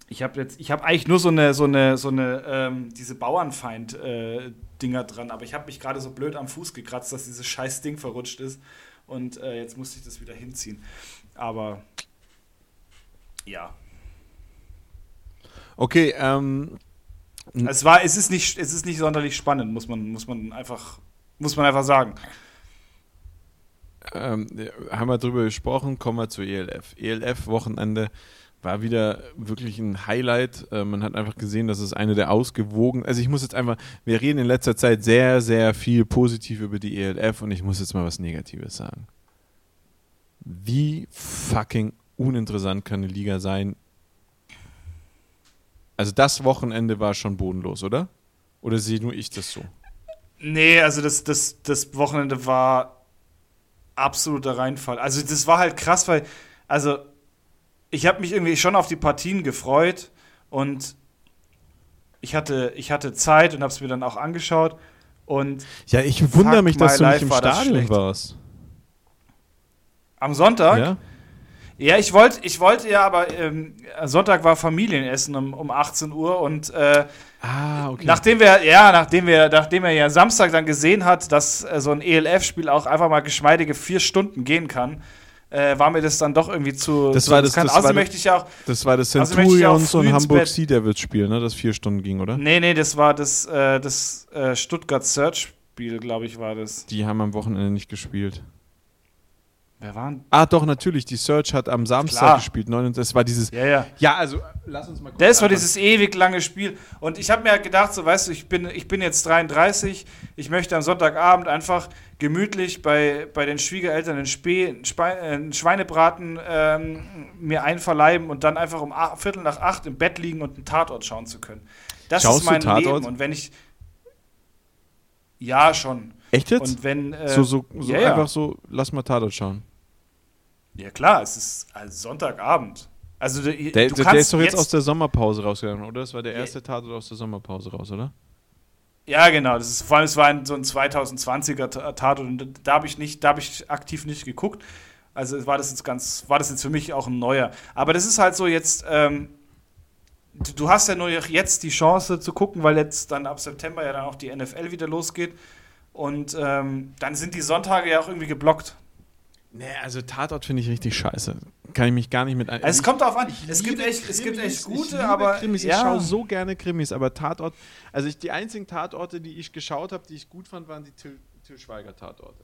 ich habe jetzt, ich habe eigentlich nur so eine, so eine, so eine, ähm, diese Bauernfeind-Dinger dran, aber ich habe mich gerade so blöd am Fuß gekratzt, dass dieses scheiß Ding verrutscht ist. Und äh, jetzt musste ich das wieder hinziehen. Aber ja. Okay, ähm, Es war, es ist nicht, es ist nicht sonderlich spannend, muss man, muss man einfach, muss man einfach sagen. ähm, haben wir drüber gesprochen, kommen wir zu ELF. ELF-Wochenende war wieder wirklich ein Highlight. Äh, man hat einfach gesehen, dass es eine der ausgewogen. Also ich muss jetzt einfach, wir reden in letzter Zeit sehr, sehr viel positiv über die ELF und ich muss jetzt mal was Negatives sagen. Wie fucking uninteressant kann eine Liga sein? Also das Wochenende war schon bodenlos, oder? Oder sehe nur ich das so? Nee, also das, das, das Wochenende war absoluter Reinfall. Also das war halt krass, weil, also ich habe mich irgendwie schon auf die Partien gefreut und ich hatte, ich hatte Zeit und habe es mir dann auch angeschaut und Ja, ich wundere mich, dass du nicht im war Stadion warst. am Sonntag, Ja? ja, ich wollte, ich wollte ja, aber ähm, Sonntag war Familienessen um, um 18 Uhr und äh, Ah, okay. Nachdem wir, ja, nachdem wir, nachdem er ja Samstag dann gesehen hat, dass äh, so ein ELF-Spiel auch einfach mal geschmeidige vier Stunden gehen kann, äh, war mir das dann doch irgendwie zu. Das zu war das- das war Außerdem das- möchte ich ja auch. Das war das Also Centurions und Hamburg. Sea Devils Spiel, ne? Das vier Stunden ging, oder? Nee, nee, das war das, äh, das äh, Stuttgart Search-Spiel, glaube ich, war das. Die haben am Wochenende nicht gespielt. Wer war denn? Ah, doch, natürlich. Die Search hat am Samstag Klar. gespielt. Neun, und das war dieses. Ja, ja. Ja, also, lass uns mal kurz. Das war anfangen. dieses ewig lange Spiel. Und ich habe mir halt gedacht, so weißt du, ich bin, ich bin jetzt 33, ich möchte am Sonntagabend einfach gemütlich bei, bei den Schwiegereltern einen, Spe, äh, einen Schweinebraten ähm, mir einverleiben und dann einfach um ach, Viertel nach acht im Bett liegen und einen Tatort schauen zu können. Das Schaust ist mein? Leben. Und wenn ich. Ja, schon. Echt jetzt? Und wenn. Äh, so, so, so ja. einfach so, lass mal Tatort schauen. Ja, klar, es ist also Sonntagabend. Also, du, Der, der, der ist doch jetzt, aus der Sommerpause rausgegangen, oder? Das war der erste Tatort aus der Sommerpause raus, oder? Ja, genau. Das ist, vor allem, es war ein, so ein 2020er Ta- Tatort und da habe ich nicht, da habe ich aktiv nicht geguckt. Also war das jetzt ganz, war das jetzt für mich auch ein neuer. Aber das ist halt so jetzt, ähm, du, du hast ja nur jetzt die Chance zu gucken, weil jetzt dann ab September ja dann auch die NFL wieder losgeht. Und ähm, dann sind die Sonntage ja auch irgendwie geblockt. Nee, also Tatort finde ich richtig scheiße. Kann ich mich gar nicht mit ein. Also es kommt darauf an. Es gibt echt, es gibt Krimis, echt ich gute, liebe aber Krimis. Ich ja. schaue so gerne Krimis, aber Tatort, also ich, die einzigen Tatorte, die ich geschaut habe, die ich gut fand, waren die Till, Till Schweiger Tatorte.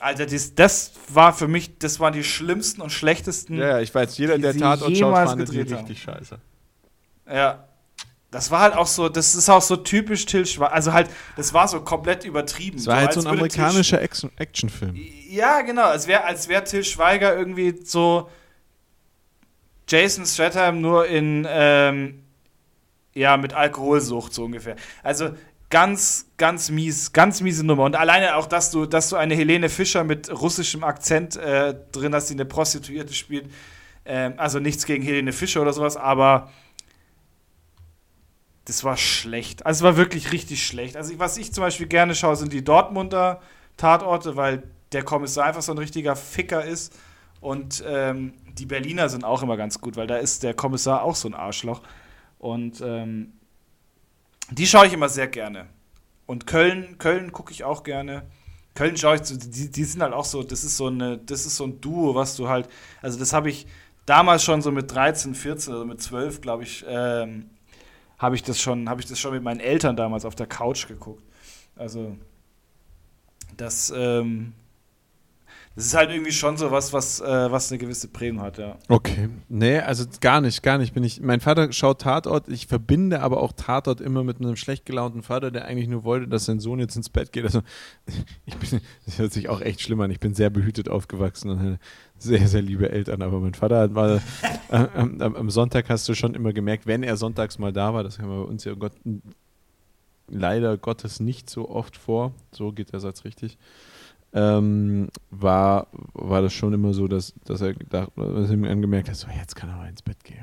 Alter, das, das war für mich, das waren die schlimmsten und schlechtesten. Ja, ja, ich weiß, jeder, der Tatort schaut, fand die richtig scheiße. Ja. Das war halt auch so, das ist auch so typisch Till Schweiger. Also halt, das war so komplett übertrieben. Es war halt so ein amerikanischer Action- Actionfilm. Ja, genau. Als wäre als wär Till Schweiger irgendwie so Jason Statham nur in, ähm, ja, mit Alkoholsucht so ungefähr. Also ganz, ganz mies, ganz miese Nummer. Und alleine auch, dass du, dass du eine Helene Fischer mit russischem Akzent äh, drin hast, die eine Prostituierte spielt. Ähm, also nichts gegen Helene Fischer oder sowas, aber das war schlecht. Also es war wirklich richtig schlecht. Also was ich zum Beispiel gerne schaue, sind die Dortmunder Tatorte, weil der Kommissar einfach so ein richtiger Ficker ist. Und ähm, die Berliner sind auch immer ganz gut, weil da ist der Kommissar auch so ein Arschloch. Und ähm, die schaue ich immer sehr gerne. Und Köln, Köln gucke ich auch gerne. Köln schaue ich, die, die sind halt auch so, das ist so eine, das ist so ein Duo, was du halt, also das habe ich damals schon so mit 13, 14 oder mit 12, glaube ich, ähm, habe ich das schon, habe ich das schon mit meinen Eltern damals auf der Couch geguckt. Also das, ähm, das ist halt irgendwie schon so was, was, äh, was eine gewisse Prägung hat, ja. Okay. Nee, also gar nicht, gar nicht. Bin ich, mein Vater schaut Tatort, ich verbinde aber auch Tatort immer mit einem schlecht gelaunten Vater, der eigentlich nur wollte, dass sein Sohn jetzt ins Bett geht. Also ich bin, das hört sich auch echt schlimm an. Ich bin sehr behütet aufgewachsen und sehr, sehr liebe Eltern. Aber mein Vater hat mal äh, am, am, Sonntag hast du schon immer gemerkt, wenn er sonntags mal da war, das haben wir bei uns ja Gott, leider Gottes nicht so oft vor. So geht der Satz richtig ähm, war, war das schon immer so, dass, dass er gedacht, dass er mir angemerkt hat, so jetzt kann er mal ins Bett gehen.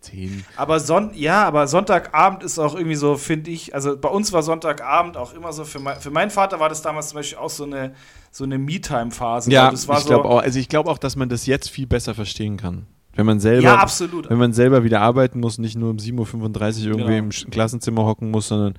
Zehn. Aber Son ja, aber Sonntagabend ist auch irgendwie so, finde ich, also bei uns war Sonntagabend auch immer so, für, mein, für meinen Vater war das damals zum Beispiel auch so eine, so eine Me-Time-Phase. Ja, ich so, glaube auch, also ich glaube auch, dass man das jetzt viel besser verstehen kann. Wenn man selber, ja, absolut. wenn man selber wieder arbeiten muss, nicht nur um 7.35 Uhr irgendwie genau. im Klassenzimmer hocken muss, sondern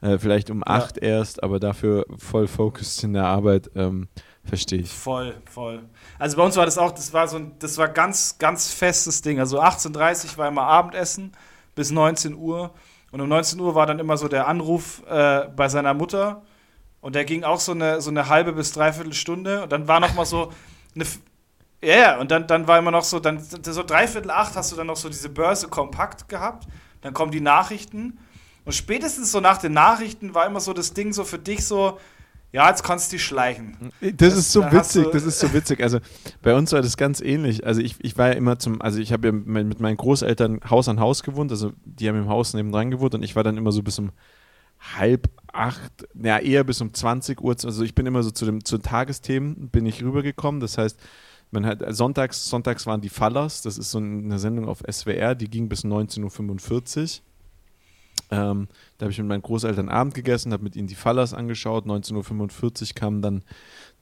äh, vielleicht um acht ja. erst, aber dafür voll focused in der Arbeit. Ähm, Verstehe ich. Voll, voll. Also bei uns war das auch, das war so ein, das war ganz, ganz festes Ding. Also 18.30 Uhr war immer Abendessen bis 19 Uhr. Und um 19 Uhr war dann immer so der Anruf äh, bei seiner Mutter. Und der ging auch so eine, so eine halbe bis dreiviertel Stunde. Und dann war noch mal so eine. Ja, yeah, und dann, dann war immer noch so, dann so dreiviertel acht hast du dann noch so diese Börse kompakt gehabt. Dann kommen die Nachrichten. Und spätestens so nach den Nachrichten war immer so das Ding so für dich so, ja, jetzt kannst du dich schleichen. Das, das ist so witzig, das ist so witzig. Also bei uns war das ganz ähnlich. Also ich, ich war ja immer zum, also ich habe ja mit meinen Großeltern Haus an Haus gewohnt, also die haben im Haus nebendran gewohnt und ich war dann immer so bis um halb acht, ja eher bis um 20 Uhr, also ich bin immer so zu, dem, zu den Tagesthemen bin ich rübergekommen, das heißt, man hat, sonntags, sonntags waren die Fallers, das ist so eine Sendung auf SWR, die ging bis 19.45 Uhr ähm, da habe ich mit meinen Großeltern Abend gegessen, habe mit ihnen die Fallers angeschaut. 19.45 Uhr kamen dann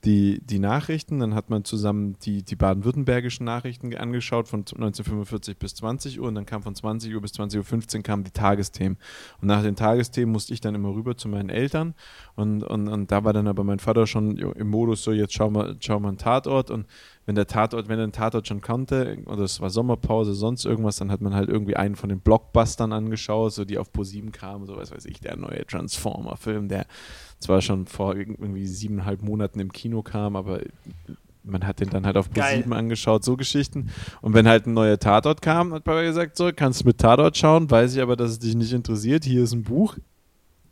die, die Nachrichten. Dann hat man zusammen die, die baden-württembergischen Nachrichten angeschaut von 1945 bis 20 Uhr. Und dann kam von 20 Uhr bis 20.15 Uhr kamen die Tagesthemen. Und nach den Tagesthemen musste ich dann immer rüber zu meinen Eltern. Und, und, und da war dann aber mein Vater schon im Modus so, jetzt schauen wir, schauen wir einen Tatort. Und wenn der Tatort, wenn er den Tatort schon kannte, oder es war Sommerpause, sonst irgendwas, dann hat man halt irgendwie einen von den Blockbustern angeschaut, so die auf Pro7 kamen, so was weiß ich, der neue Transformer-Film, der zwar schon vor irgendwie siebeneinhalb Monaten im Kino kam, aber man hat den dann halt auf Pro7 angeschaut, so Geschichten. Und wenn halt ein neuer Tatort kam, hat Papa gesagt, so, kannst du mit Tatort schauen, weiß ich aber, dass es dich nicht interessiert, hier ist ein Buch,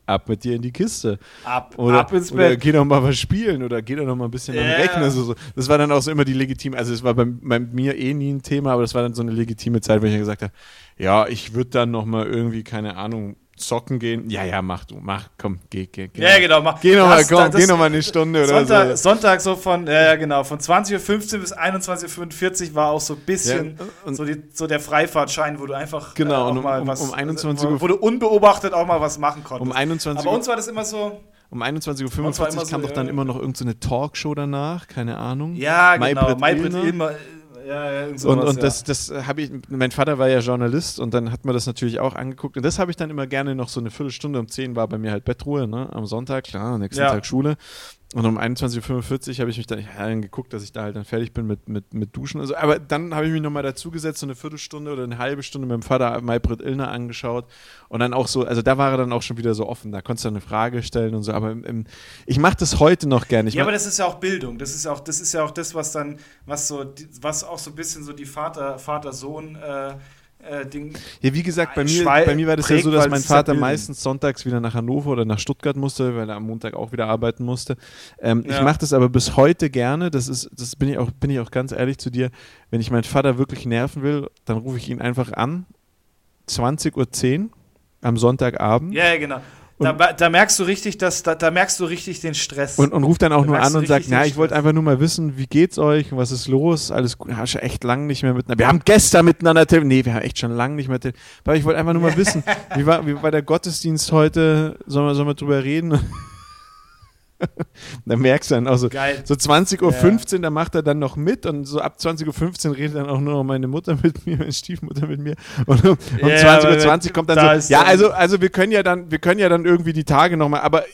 ab mit dir in die Kiste. Ab, oder, ab ins Bett. Oder geh doch mal was spielen oder geh doch noch mal ein bisschen yeah. am Rechner. So, so. Das war dann auch so immer die legitime, also es war bei, bei, mir eh nie ein Thema, aber das war dann so eine legitime Zeit, wo ich gesagt habe, ja, ich würde dann noch mal irgendwie, keine Ahnung, zocken gehen. Ja, ja, mach du, mach, komm, geh, geh, geh. Ja, genau, mach. Geh nochmal, komm, das, geh nochmal eine Stunde Sonntag, oder so. Sonntag so von, ja, genau, von 20.15 Uhr bis 21.45 Uhr war auch so ein bisschen ja, so, die, so der Freifahrtschein, wo du einfach genau, äh, um, mal was, um 21 Uhr, wo, du unbeobachtet auch mal was machen konntest. Um 21 Aber uns war das immer so, um 21.45 Uhr kam so, doch dann ja. immer noch irgendeine so Talkshow danach, keine Ahnung. Ja, genau. Maybrit Ilmer. Ja, ja, und, und das, das habe ich, mein Vater war ja Journalist und dann hat man das natürlich auch angeguckt und das habe ich dann immer gerne noch so eine Viertelstunde um 10 war bei mir halt Bettruhe, ne, am Sonntag, klar, nächsten ja. Tag Schule und um 21.45 Uhr habe ich mich dann ja, geguckt, dass ich da halt dann fertig bin mit, mit, mit Duschen. Also, aber dann habe ich mich nochmal dazugesetzt, so eine Viertelstunde oder eine halbe Stunde mit dem Vater Maybrit Illner angeschaut. Und dann auch so, also da war er dann auch schon wieder so offen. Da konntest du eine Frage stellen und so. Aber im, im, ich mache das heute noch gerne. Ich ja, aber das ist ja auch Bildung. Das ist ja auch, das ist ja auch das, was dann, was so, was auch so ein bisschen so die Vater, Vater-Sohn- äh, äh. Ja, wie gesagt, bei mir, bei mir war das prägt, ja so, dass mein Vater meistens sonntags wieder nach Hannover oder nach Stuttgart musste, weil er am Montag auch wieder arbeiten musste. Ähm, ja. Ich mache das aber bis heute gerne. Das ist, das bin ich auch, bin ich auch ganz ehrlich zu dir. Wenn ich meinen Vater wirklich nerven will, dann rufe ich ihn einfach an. 20.10 Uhr am Sonntagabend. Ja, genau. Da, da, merkst du richtig, dass, da, da, merkst du richtig den Stress. Und, und ruft dann auch da nur an und sagt, na, ich wollte einfach nur mal wissen, wie geht's euch, was ist los, alles gut, hast du echt lange nicht mehr miteinander. Wir haben gestern miteinander telefoniert. Nee, wir haben echt schon lange nicht mehr telefoniert. Aber ich wollte einfach nur mal wissen, wie war, wie war der Gottesdienst heute? Sollen wir, sollen wir drüber reden? da merkst du dann auch so, Geil. so 20.15 Uhr, ja. da macht er dann noch mit und so ab 20.15 Uhr redet dann auch nur noch meine Mutter mit mir, meine Stiefmutter mit mir und um, um ja, 20.20 Uhr kommt dann da so, ja, also, also wir können ja dann, wir können ja dann irgendwie die Tage nochmal, aber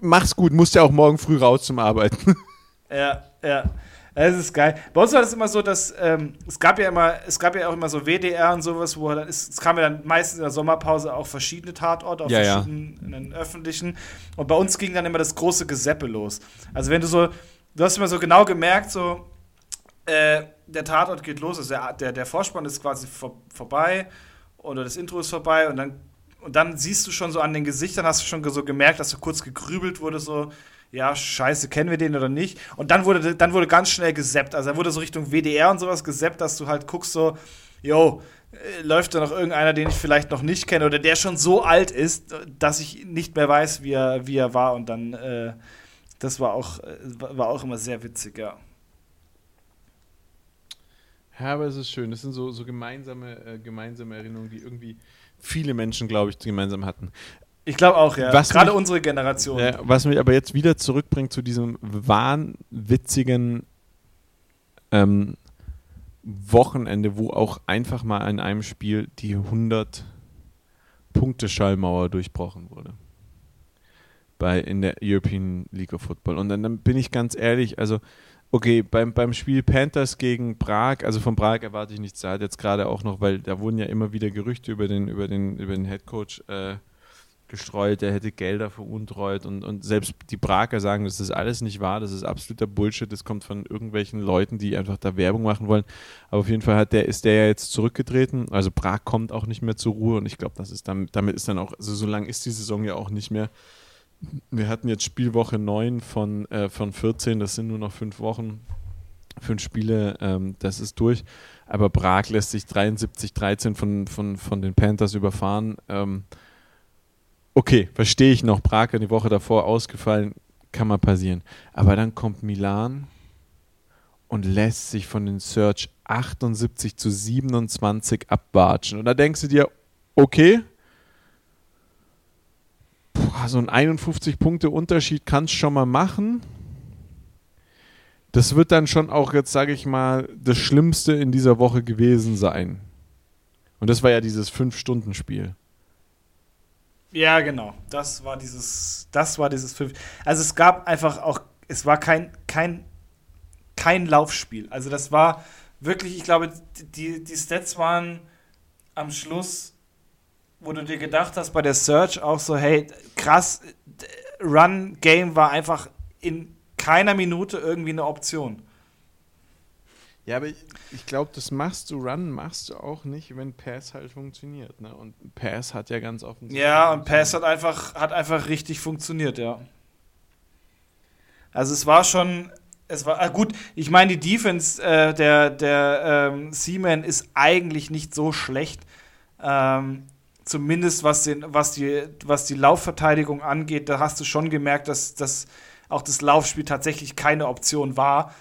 mach's gut, musst ja auch morgen früh raus zum Arbeiten. Ja, ja. Das ist geil. Bei uns war das immer so, dass ähm, es gab ja immer, es gab ja auch immer so WDR und sowas, wo dann ist, es kam ja dann meistens in der Sommerpause auch verschiedene Tatorte auf ja, verschiedenen ja. öffentlichen. Und bei uns ging dann immer das große Geseppe los. Also wenn du so, du hast immer so genau gemerkt, so äh, der Tatort geht los, also der, der, der Vorspann ist quasi vor, vorbei oder das Intro ist vorbei und dann und dann siehst du schon so an den Gesichtern, hast du schon so gemerkt, dass so kurz gegrübelt wurde, so, ja, scheiße, kennen wir den oder nicht? Und dann wurde, dann wurde ganz schnell gesappt. Also da wurde so Richtung WDR und sowas gesappt, dass du halt guckst so, yo, äh, läuft da noch irgendeiner, den ich vielleicht noch nicht kenne oder der schon so alt ist, dass ich nicht mehr weiß, wie er, wie er war. Und dann, äh, das war auch, äh, war auch immer sehr witzig, ja. Ja, aber es ist schön. Das sind so, so gemeinsame, äh, gemeinsame Erinnerungen, die irgendwie viele Menschen, glaube ich, gemeinsam hatten. Ich glaube auch, ja. Was Gerade mich, unsere Generation. Ja, was mich aber jetzt wieder zurückbringt zu diesem wahnwitzigen ähm, Wochenende, wo auch einfach mal in einem Spiel die 100 Punkte Schallmauer durchbrochen wurde. Bei, in der European League of Football. Und dann, dann bin ich ganz ehrlich, also Okay, beim, beim Spiel Panthers gegen Prag, also von Prag erwarte ich nichts. Da hat jetzt gerade auch noch, weil da wurden ja immer wieder Gerüchte über den, über den, über den Head Coach äh, gestreut, der hätte Gelder veruntreut und, und selbst die Prager sagen, das ist alles nicht wahr, das ist absoluter Bullshit, das kommt von irgendwelchen Leuten, die einfach da Werbung machen wollen. Aber auf jeden Fall hat der, ist der ja jetzt zurückgetreten, also Prag kommt auch nicht mehr zur Ruhe und ich glaube, das ist damit, damit ist dann auch, also so lang ist die Saison ja auch nicht mehr. Wir hatten jetzt Spielwoche 9 von, äh, von 14, das sind nur noch fünf Wochen, fünf Spiele, ähm, das ist durch. Aber Prag lässt sich 73-13 von, von, von den Panthers überfahren. Ähm, okay, verstehe ich noch, Prag die Woche davor ausgefallen, kann mal passieren. Aber dann kommt Milan und lässt sich von den Search 78 zu 27 abwatschen. Und da denkst du dir, okay, boah, so ein 51 Punkte Unterschied kannst du schon mal machen. Das wird dann schon auch jetzt, sage ich mal, das Schlimmste in dieser Woche gewesen sein. Und das war ja dieses 5-Stunden-Spiel. Ja, genau. Das war dieses, das war dieses fünf. Also es gab einfach auch, es war kein, kein, kein Laufspiel. Also das war wirklich, ich glaube, die, die Stats waren am Schluss, wo du dir gedacht hast bei der Search auch so, hey, krass, Run-Game war einfach in keiner Minute irgendwie eine Option. Ja, aber ich, ich glaube, das machst du, Run machst du auch nicht, wenn Pass halt funktioniert. Ne? Und Pass hat ja ganz offensichtlich. Ja, und Pass hat einfach, hat einfach richtig funktioniert, ja. Also es war schon, es war, ah, gut, ich meine, die Defense äh, der, der ähm, Seaman ist eigentlich nicht so schlecht. Ähm, zumindest was, den, was, die, was die Laufverteidigung angeht, da hast du schon gemerkt, dass, dass auch das Laufspiel tatsächlich keine Option war.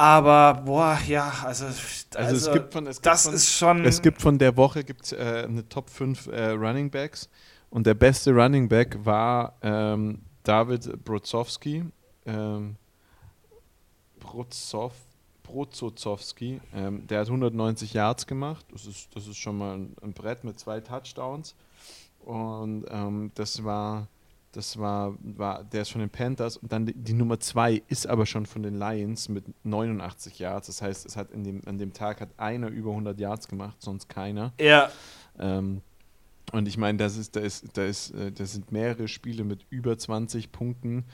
Aber boah, ja, also, also, also es gibt von, es gibt das von, ist schon. Es gibt von der Woche gibt's, äh, eine Top 5 äh, Running Backs und der beste Running Back war ähm, David Brodzowski. Ähm, Brozov, Brozowski, ähm, der hat 190 Yards gemacht. Das ist, das ist schon mal ein, ein Brett mit zwei Touchdowns. Und ähm, das war das war, war, der ist von den Panthers und dann die, die, Nummer zwei ist aber schon von den Lions mit 89 Yards. Das heißt, es hat in dem, an dem Tag hat einer über 100 Yards gemacht, sonst keiner. Ja. Ähm, und ich meine, das ist, da ist, da ist, äh, das sind mehrere Spiele mit über 20 Punkten,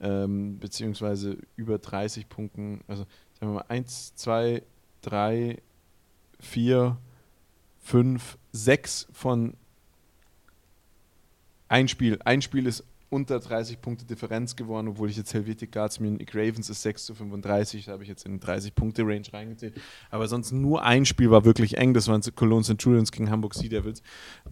ähm, beziehungsweise über 30 Punkten. Also sagen wir mal 1, 2, 3, 4, 5, 6 von ein Spiel. Ein Spiel ist unter 30 Punkte Differenz geworden, obwohl ich jetzt Helvetic Guards mir Nick Ravens ist 6 zu 35, da habe ich jetzt in 30 Punkte Range reingezählt. Aber sonst nur ein Spiel war wirklich eng, das waren Cologne Centurions gegen Hamburg Sea Devils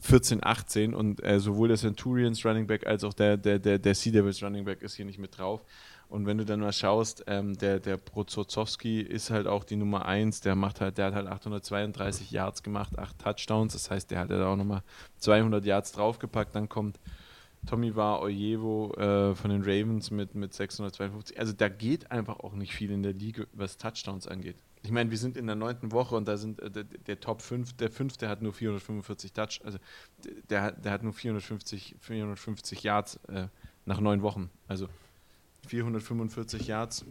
14-18 und äh, sowohl der Centurions Running Back als auch der, der, der, der Sea Devils Running Back ist hier nicht mit drauf. Und wenn du dann mal schaust, ähm, der, der Brozozowski ist halt auch die Nummer 1, der macht halt, der hat halt 832 Yards gemacht, 8 Touchdowns, das heißt, der hat ja auch nochmal 200 Yards draufgepackt, dann kommt Tommy war Ojevo äh, von den Ravens mit, mit 652. Also da geht einfach auch nicht viel in der Liga, was Touchdowns angeht. Ich meine, wir sind in der neunten Woche und da sind äh, der, der, Top 5, der fünfte hat nur 445 Touch, also der, der hat nur 450, 450 Yards äh, nach neun Wochen. Also 445 Yards.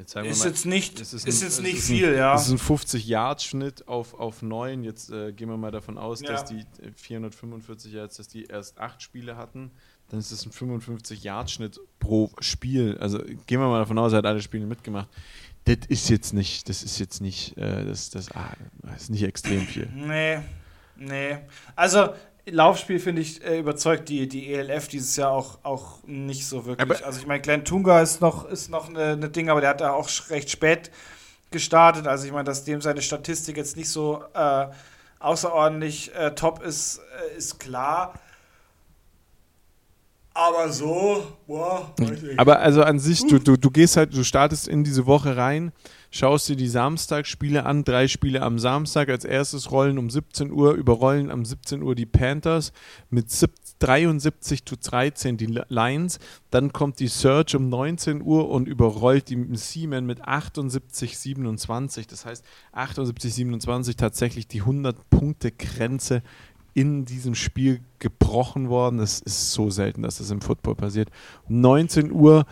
Jetzt ist, mal, jetzt nicht, ist, ist, ist jetzt nicht ist viel, ein, ja. Das ist ein 50-Yard-Schnitt auf, auf 9. Jetzt äh, gehen wir mal davon aus, ja. dass die 445 Yards, dass die erst acht Spiele hatten. Dann ist es ein 55-Yard-Schnitt pro Spiel. Also gehen wir mal davon aus, er hat alle Spiele mitgemacht. Das ist jetzt nicht, das ist jetzt nicht, äh, das, das, ah, das ist nicht extrem viel. Nee, nee. Also Laufspiel, finde ich, äh, überzeugt die, die ELF dieses Jahr auch, auch nicht so wirklich. Aber also ich meine, Glenn Tunga ist noch, ist noch eine, eine Ding, aber der hat da auch recht spät gestartet. Also ich meine, dass dem seine Statistik jetzt nicht so äh, außerordentlich äh, top ist, äh, ist klar. Aber so, boah, Aber also an sich, du, du, du gehst halt, du startest in diese Woche rein schaust dir die Samstagspiele an, drei Spiele am Samstag. Als erstes rollen um 17 Uhr, überrollen am 17 Uhr die Panthers mit 73 zu 13 die Lions. Dann kommt die Surge um 19 Uhr und überrollt die Seaman mit 78 27. Das heißt 78 27 tatsächlich die 100-Punkte-Grenze in diesem Spiel gebrochen worden. Es ist so selten, dass das im Football passiert. Um 19 Uhr,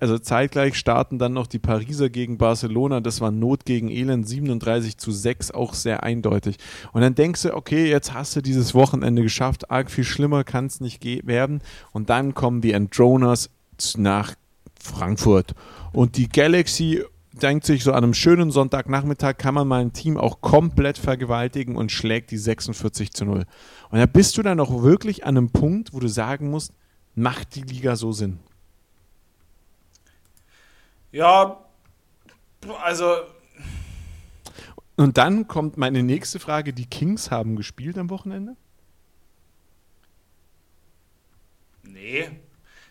also zeitgleich starten dann noch die Pariser gegen Barcelona. Das war Not gegen Elend, 37 zu 6, auch sehr eindeutig. Und dann denkst du, okay, jetzt hast du dieses Wochenende geschafft. Arg viel schlimmer kann es nicht werden. Und dann kommen die Andronas nach Frankfurt. Und die Galaxy denkt sich, so an einem schönen Sonntagnachmittag kann man mal ein Team auch komplett vergewaltigen und schlägt die 46 zu 0. Und da bist du dann auch wirklich an einem Punkt, wo du sagen musst, macht die Liga so Sinn? Ja, also. Und dann kommt meine nächste Frage: Die Kings haben gespielt am Wochenende? Nee,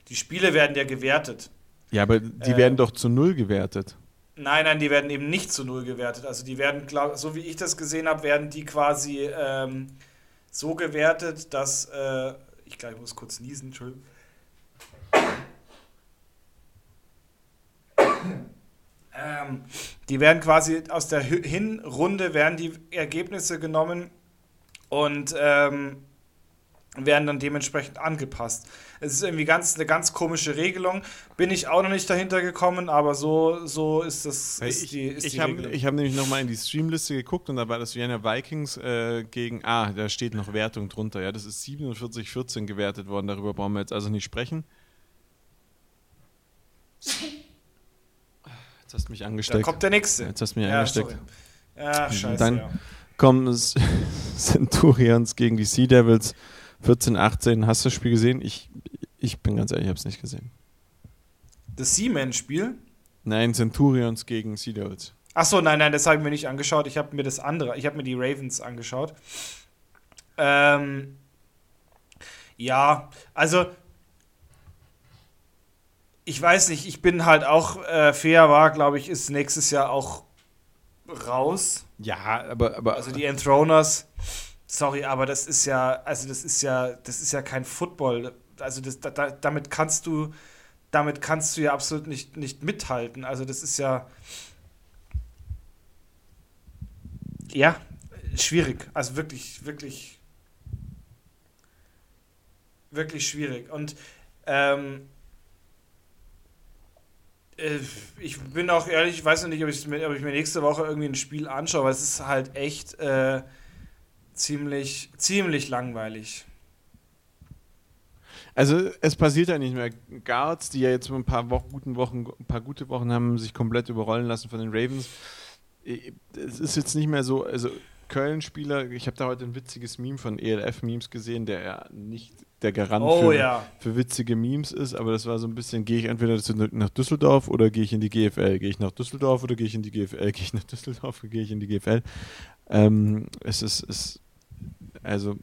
die Spiele werden ja gewertet. Ja, aber die äh, werden doch zu null gewertet. Nein, nein, die werden eben nicht zu null gewertet. Also die werden, glaub, so wie ich das gesehen habe, werden die quasi ähm, so gewertet, dass äh, ich glaube, ich muss kurz niesen, Entschuldigung. ähm, die werden quasi aus der Hinrunde werden die Ergebnisse genommen und ähm, werden dann dementsprechend angepasst. Es ist irgendwie ganz, eine ganz komische Regelung. Bin ich auch noch nicht dahinter gekommen, aber so, so ist das. Ist ich die, ist ich habe hab nämlich nochmal in die Streamliste geguckt und da war das Vienna Vikings äh, gegen. Ah, da steht noch Wertung drunter. Ja, das ist 47-14 gewertet worden. Darüber brauchen wir jetzt also nicht sprechen. Jetzt hast du mich angesteckt. Da kommt der nächste. Jetzt hast du mich ja, angesteckt. Sorry. Ja, scheiße. Dann ja. kommen Centurions gegen die Sea Devils. 14, 18, hast du das Spiel gesehen? Ich, ich bin ganz ehrlich, ich habe es nicht gesehen. Das Seaman-Spiel? Nein, Centurions gegen Sea Devils. Achso, nein, nein, das habe ich mir nicht angeschaut. Ich habe mir das andere, ich habe mir die Ravens angeschaut. Ähm, ja, also ich weiß nicht, ich bin halt auch äh, fair war, glaube ich, ist nächstes Jahr auch raus. Ja, aber, aber also die Enthroners sorry, aber das ist ja, also das ist ja, das ist ja kein Football. Also das, da, damit kannst du, damit kannst du ja absolut nicht, nicht mithalten. Also das ist ja, ja, schwierig. Also wirklich, wirklich, wirklich schwierig. Und ähm, äh, ich bin auch ehrlich, ich weiß noch nicht, ob ich, ob ich mir nächste Woche irgendwie ein Spiel anschaue, weil es ist halt echt äh, ziemlich, ziemlich langweilig. Also es passiert ja nicht mehr. Guards, die ja jetzt ein paar Wochen, guten Wochen, ein paar gute Wochen haben, sich komplett überrollen lassen von den Ravens. Es ist jetzt nicht mehr so, also Köln-Spieler, ich habe da heute ein witziges Meme von ELF-Memes gesehen, der ja nicht der Garant Oh für, ja. für witzige Memes ist, aber das war so ein bisschen, gehe ich entweder nach Düsseldorf oder gehe ich in die GFL? Gehe ich nach Düsseldorf oder gehe ich in die GFL? Gehe ich nach Düsseldorf oder gehe ich in die GFL? Ähm, es ist, es, also,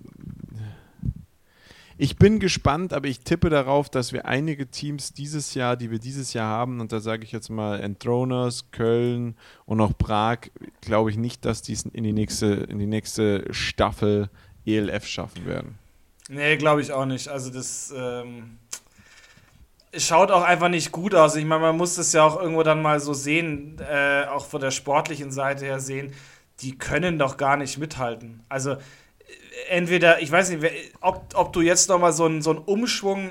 ich bin gespannt, aber ich tippe darauf, dass wir einige Teams dieses Jahr, die wir dieses Jahr haben, und da sage ich jetzt mal Entroners, Köln und auch Prag, glaube ich nicht, dass die es in die nächste, in die nächste Staffel ELF schaffen werden. Nee, glaube ich auch nicht. Also das ähm, schaut auch einfach nicht gut aus. Ich meine, man muss das ja auch irgendwo dann mal so sehen, äh, auch von der sportlichen Seite her sehen, die können doch gar nicht mithalten. Also entweder, ich weiß nicht, ob, ob du jetzt nochmal so einen, so einen Umschwung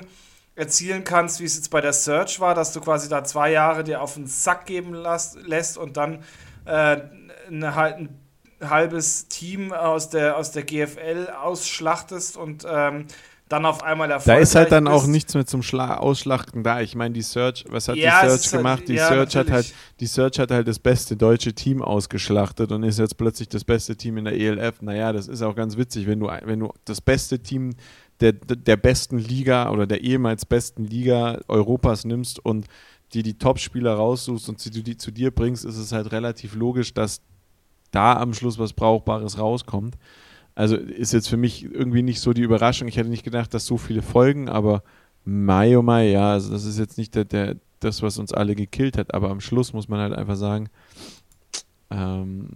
erzielen kannst, wie es jetzt bei der Search war, dass du quasi da zwei Jahre dir auf den Sack geben las, lässt und dann äh, eine, halt ein halbes Team aus der, aus der GFL ausschlachtest und ähm, dann auf einmal Da erfolgreich ist halt dann auch bist. nichts mehr zum Schla Ausschlachten da. Ich meine, die Search, was hat Ja, die Search halt- gemacht? die ja, Search hat halt, die Search hat halt das beste deutsche Team ausgeschlachtet und ist jetzt plötzlich das beste Team in der ELF. Naja, das ist auch ganz witzig, wenn du, wenn du das beste Team der, der besten Liga oder der ehemals besten Liga Europas nimmst und die die Top-Spieler raussuchst und sie die zu dir bringst, ist es halt relativ logisch, dass da am Schluss was Brauchbares rauskommt. Also ist jetzt für mich irgendwie nicht so die Überraschung. Ich hätte nicht gedacht, dass so viele folgen, aber Mai oh Mai, ja, also das ist jetzt nicht der, der, das, was uns alle gekillt hat, aber am Schluss muss man halt einfach sagen, ähm,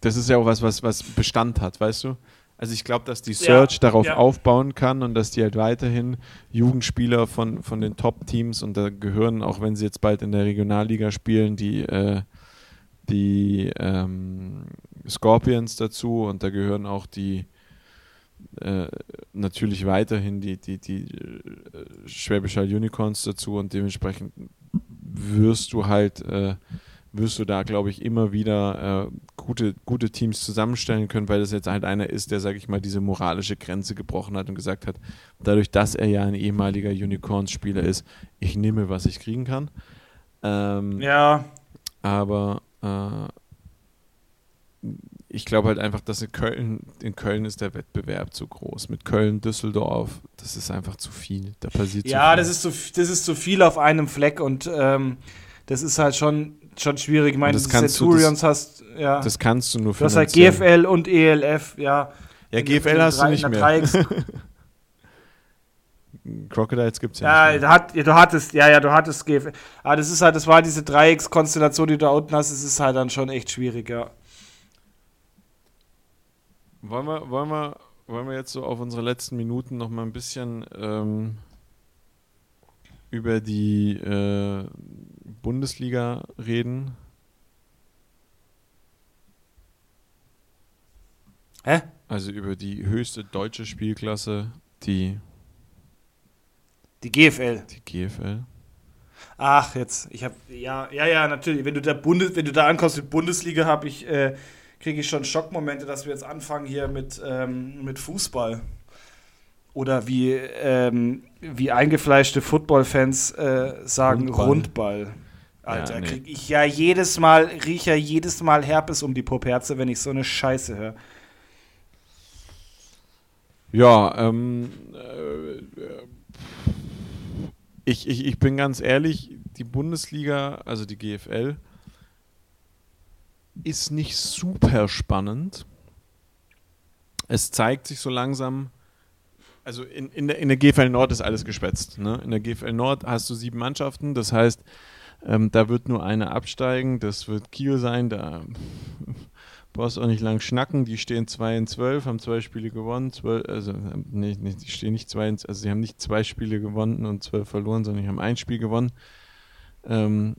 das ist ja auch was, was, was Bestand hat, weißt du? Also ich glaube, dass die Search darauf ja. aufbauen kann und dass die halt weiterhin Jugendspieler von, von den Top-Teams und da gehören, auch wenn sie jetzt bald in der Regionalliga spielen, die, äh, die ähm, Scorpions dazu und da gehören auch die äh, natürlich weiterhin die, die, die äh, Unicorns dazu und dementsprechend wirst du halt äh, wirst du da, glaube ich, immer wieder äh, gute, gute Teams zusammenstellen können, weil das jetzt halt einer ist, der, sage ich mal, diese moralische Grenze gebrochen hat und gesagt hat, dadurch, dass er ja ein ehemaliger Unicorns-Spieler ist, ich nehme, was ich kriegen kann. Ähm, Ja, aber äh, ich glaube halt einfach, dass in Köln, in Köln ist der Wettbewerb zu groß. Mit Köln, Düsseldorf, das ist einfach zu viel. Da passiert ja, das ist, zu, das ist zu viel auf einem Fleck und ähm, das ist halt schon, schon schwierig. Ich meine, das kannst du- Centurions hast, ja. das kannst du nur du hast halt. GFL und ELF, ja. Ja, GFL hast du nicht mehr. Crocodiles gibt es ja, Ja, hat, du hattest, ja, ja, du hattest GFL. Aber das ist halt, das war diese Dreieckskonstellation, die du da unten hast, es ist halt dann schon echt schwierig, ja. Wollen wir, wollen, wir, wollen wir jetzt so auf unsere letzten Minuten noch mal ein bisschen ähm, über die äh, Bundesliga reden? Hä? Also über die höchste deutsche Spielklasse, die, Die GFL. die GFL. Ach, jetzt, ich habe ja, ja, ja, natürlich. Wenn du da Bundes, wenn du da ankommst mit Bundesliga, habe ich, äh, kriege ich schon Schockmomente, dass wir jetzt anfangen hier mit, ähm, mit Fußball. Oder wie, ähm, wie eingefleischte Football-Fans äh, sagen, Rundball. Rundball. Alter, Ja, nee. krieg ich ja jedes Mal, rieche ja jedes Mal Herpes um die Popherze, wenn ich so eine Scheiße höre. Ja, ähm, äh, äh, ich, ich, ich bin ganz ehrlich, die Bundesliga, also die GFL, ist nicht super spannend. Es zeigt sich so langsam, also in, in, der, in der GFL Nord ist alles geschwätzt. Ne? In der GFL Nord hast du sieben Mannschaften, das heißt, ähm, da wird nur eine absteigen, das wird Kiel sein, da brauchst auch nicht lang schnacken. Die stehen 2 in 12, haben zwei Spiele gewonnen. 12, also, ähm, nee, nee, die stehen nicht 2 in, also sie haben nicht zwei Spiele gewonnen und 12 verloren, sondern die haben ein Spiel gewonnen ähm,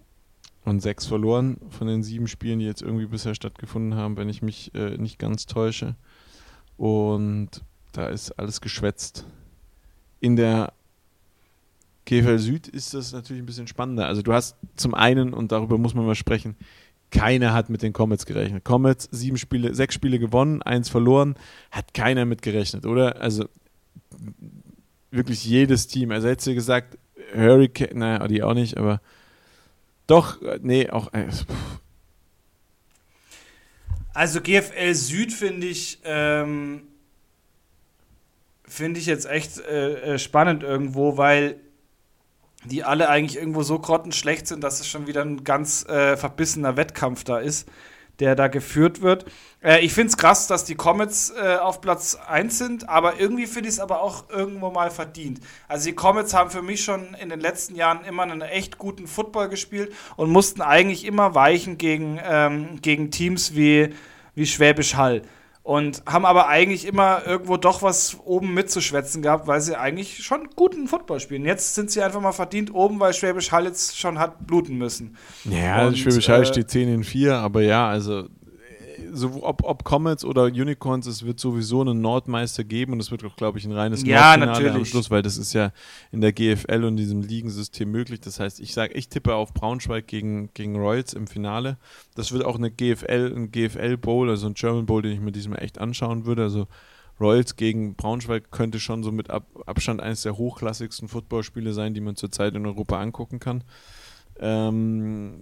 und sechs verloren von den sieben Spielen, die jetzt irgendwie bisher stattgefunden haben, wenn ich mich äh, nicht ganz täusche. Und da ist alles geschwätzt. In der GFL Süd ist das natürlich ein bisschen spannender. Also du hast zum einen, und darüber muss man mal sprechen, keiner hat mit den Comets gerechnet. Comets, sieben Spiele, sechs Spiele gewonnen, eins verloren, hat keiner mit gerechnet, oder? Also wirklich jedes Team. Also hättest du gesagt, Hurricane, naja, die auch nicht, aber doch, nee, auch. Äh. Also GFL Süd finde ich, ähm, finde ich jetzt echt äh, äh, spannend irgendwo, weil die alle eigentlich irgendwo so grottenschlecht sind, dass es schon wieder ein ganz äh, verbissener Wettkampf da ist, der da geführt wird. Äh, ich finde es krass, dass die Comets äh, auf Platz 1 sind, aber irgendwie finde ich es aber auch irgendwo mal verdient. Also die Comets haben für mich schon in den letzten Jahren immer einen echt guten Football gespielt und mussten eigentlich immer weichen gegen, ähm, gegen Teams wie, wie Schwäbisch Hall und haben aber eigentlich immer irgendwo doch was oben mitzuschwätzen gehabt, weil sie eigentlich schon guten Football spielen. Jetzt sind sie einfach mal verdient oben, weil Schwäbisch Hall jetzt schon hat bluten müssen. Ja, und, Schwäbisch Hall äh, steht 10 in 4, aber ja, also so, ob, ob Comets oder Unicorns, es wird sowieso einen Nordmeister geben und es wird auch, glaube ich, ein reines ja, Nordfinale am Schluss, weil das ist ja in der GFL und diesem Ligensystem möglich. Das heißt, ich sage, ich tippe auf Braunschweig gegen, gegen Royals im Finale. Das wird auch eine GFL, ein GFL Bowl, also ein German Bowl, den ich mir diesmal echt anschauen würde. Also Royals gegen Braunschweig könnte schon so mit Ab Abstand eines der hochklassigsten Footballspiele sein, die man zurzeit in Europa angucken kann. Ähm,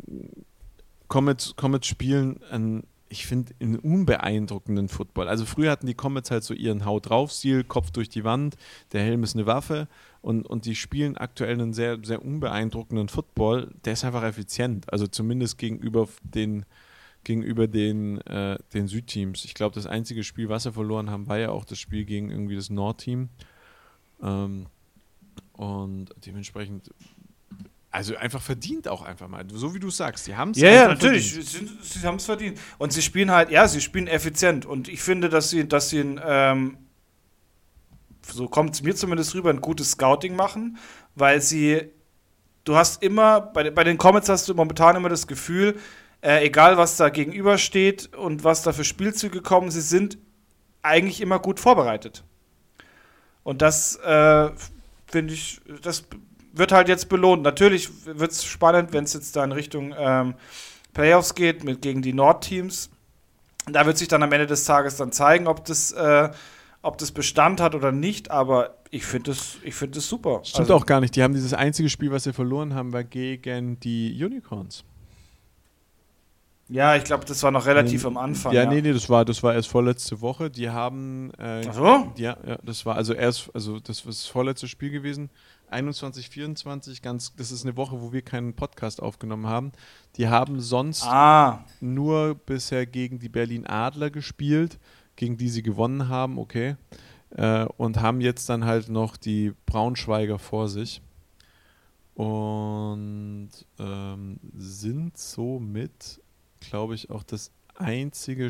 Comets, Comets spielen ein ich finde, einen unbeeindruckenden Football. Also früher hatten die Comets halt so ihren Haut drauf Stil, Kopf durch die Wand, der Helm ist eine Waffe und, und die spielen aktuell einen sehr, sehr unbeeindruckenden Football. Der ist einfach effizient, also zumindest gegenüber den, gegenüber den, äh, den Südteams. Ich glaube, das einzige Spiel, was sie verloren haben, war ja auch das Spiel gegen irgendwie das Nordteam. Ähm, und dementsprechend also einfach verdient auch einfach mal. So wie du sagst. Sie haben es Ja, ja, natürlich. Verdient. Sie, sie haben es verdient. Und sie spielen halt, ja, sie spielen effizient. Und ich finde, dass sie, dass sie ein, ähm, so kommt es mir zumindest rüber, ein gutes Scouting machen, weil sie, du hast immer, bei, bei den Comets hast du momentan immer das Gefühl, äh, egal was da gegenübersteht und was da für Spielzüge kommen, sie sind eigentlich immer gut vorbereitet. Und das äh, finde ich, das wird halt jetzt belohnt. Natürlich wird es spannend, wenn es jetzt da in Richtung ähm, Playoffs geht mit, gegen die Nordteams. Da wird sich dann am Ende des Tages dann zeigen, ob das, äh, ob das Bestand hat oder nicht. Aber ich finde es find super. Stimmt also, auch gar nicht. Die haben dieses einzige Spiel, was sie verloren haben, war gegen die Unicorns. Ja, ich glaube, das war noch relativ nee, am Anfang. Ja, ja, nee, nee, das war, das war erst vorletzte Woche. Die haben. Äh, Ach so? Ja, ja, das war also erst, also das war das vorletzte Spiel gewesen. 21, 24, ganz, das ist eine Woche, wo wir keinen Podcast aufgenommen haben. Die haben sonst ah. nur bisher gegen die Berlin Adler gespielt, gegen die sie gewonnen haben, okay. Äh, und haben jetzt dann halt noch die Braunschweiger vor sich. Und ähm, sind somit, glaube ich, auch das einzige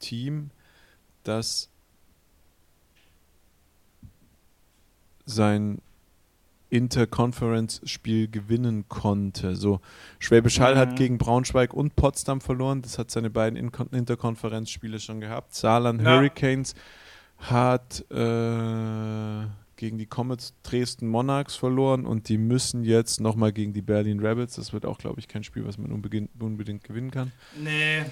Team, das sein Interconference-Spiel gewinnen konnte. So, Schwäbisch Hall mhm. hat gegen Braunschweig und Potsdam verloren. Das hat seine beiden In Interconference-Spiele schon gehabt. Saarland ja. Hurricanes hat äh, gegen die Comets Dresden Monarchs verloren und die müssen jetzt nochmal gegen die Berlin Rebels. Das wird auch, glaube ich, kein Spiel, was man unbedingt, unbedingt gewinnen kann. Nee.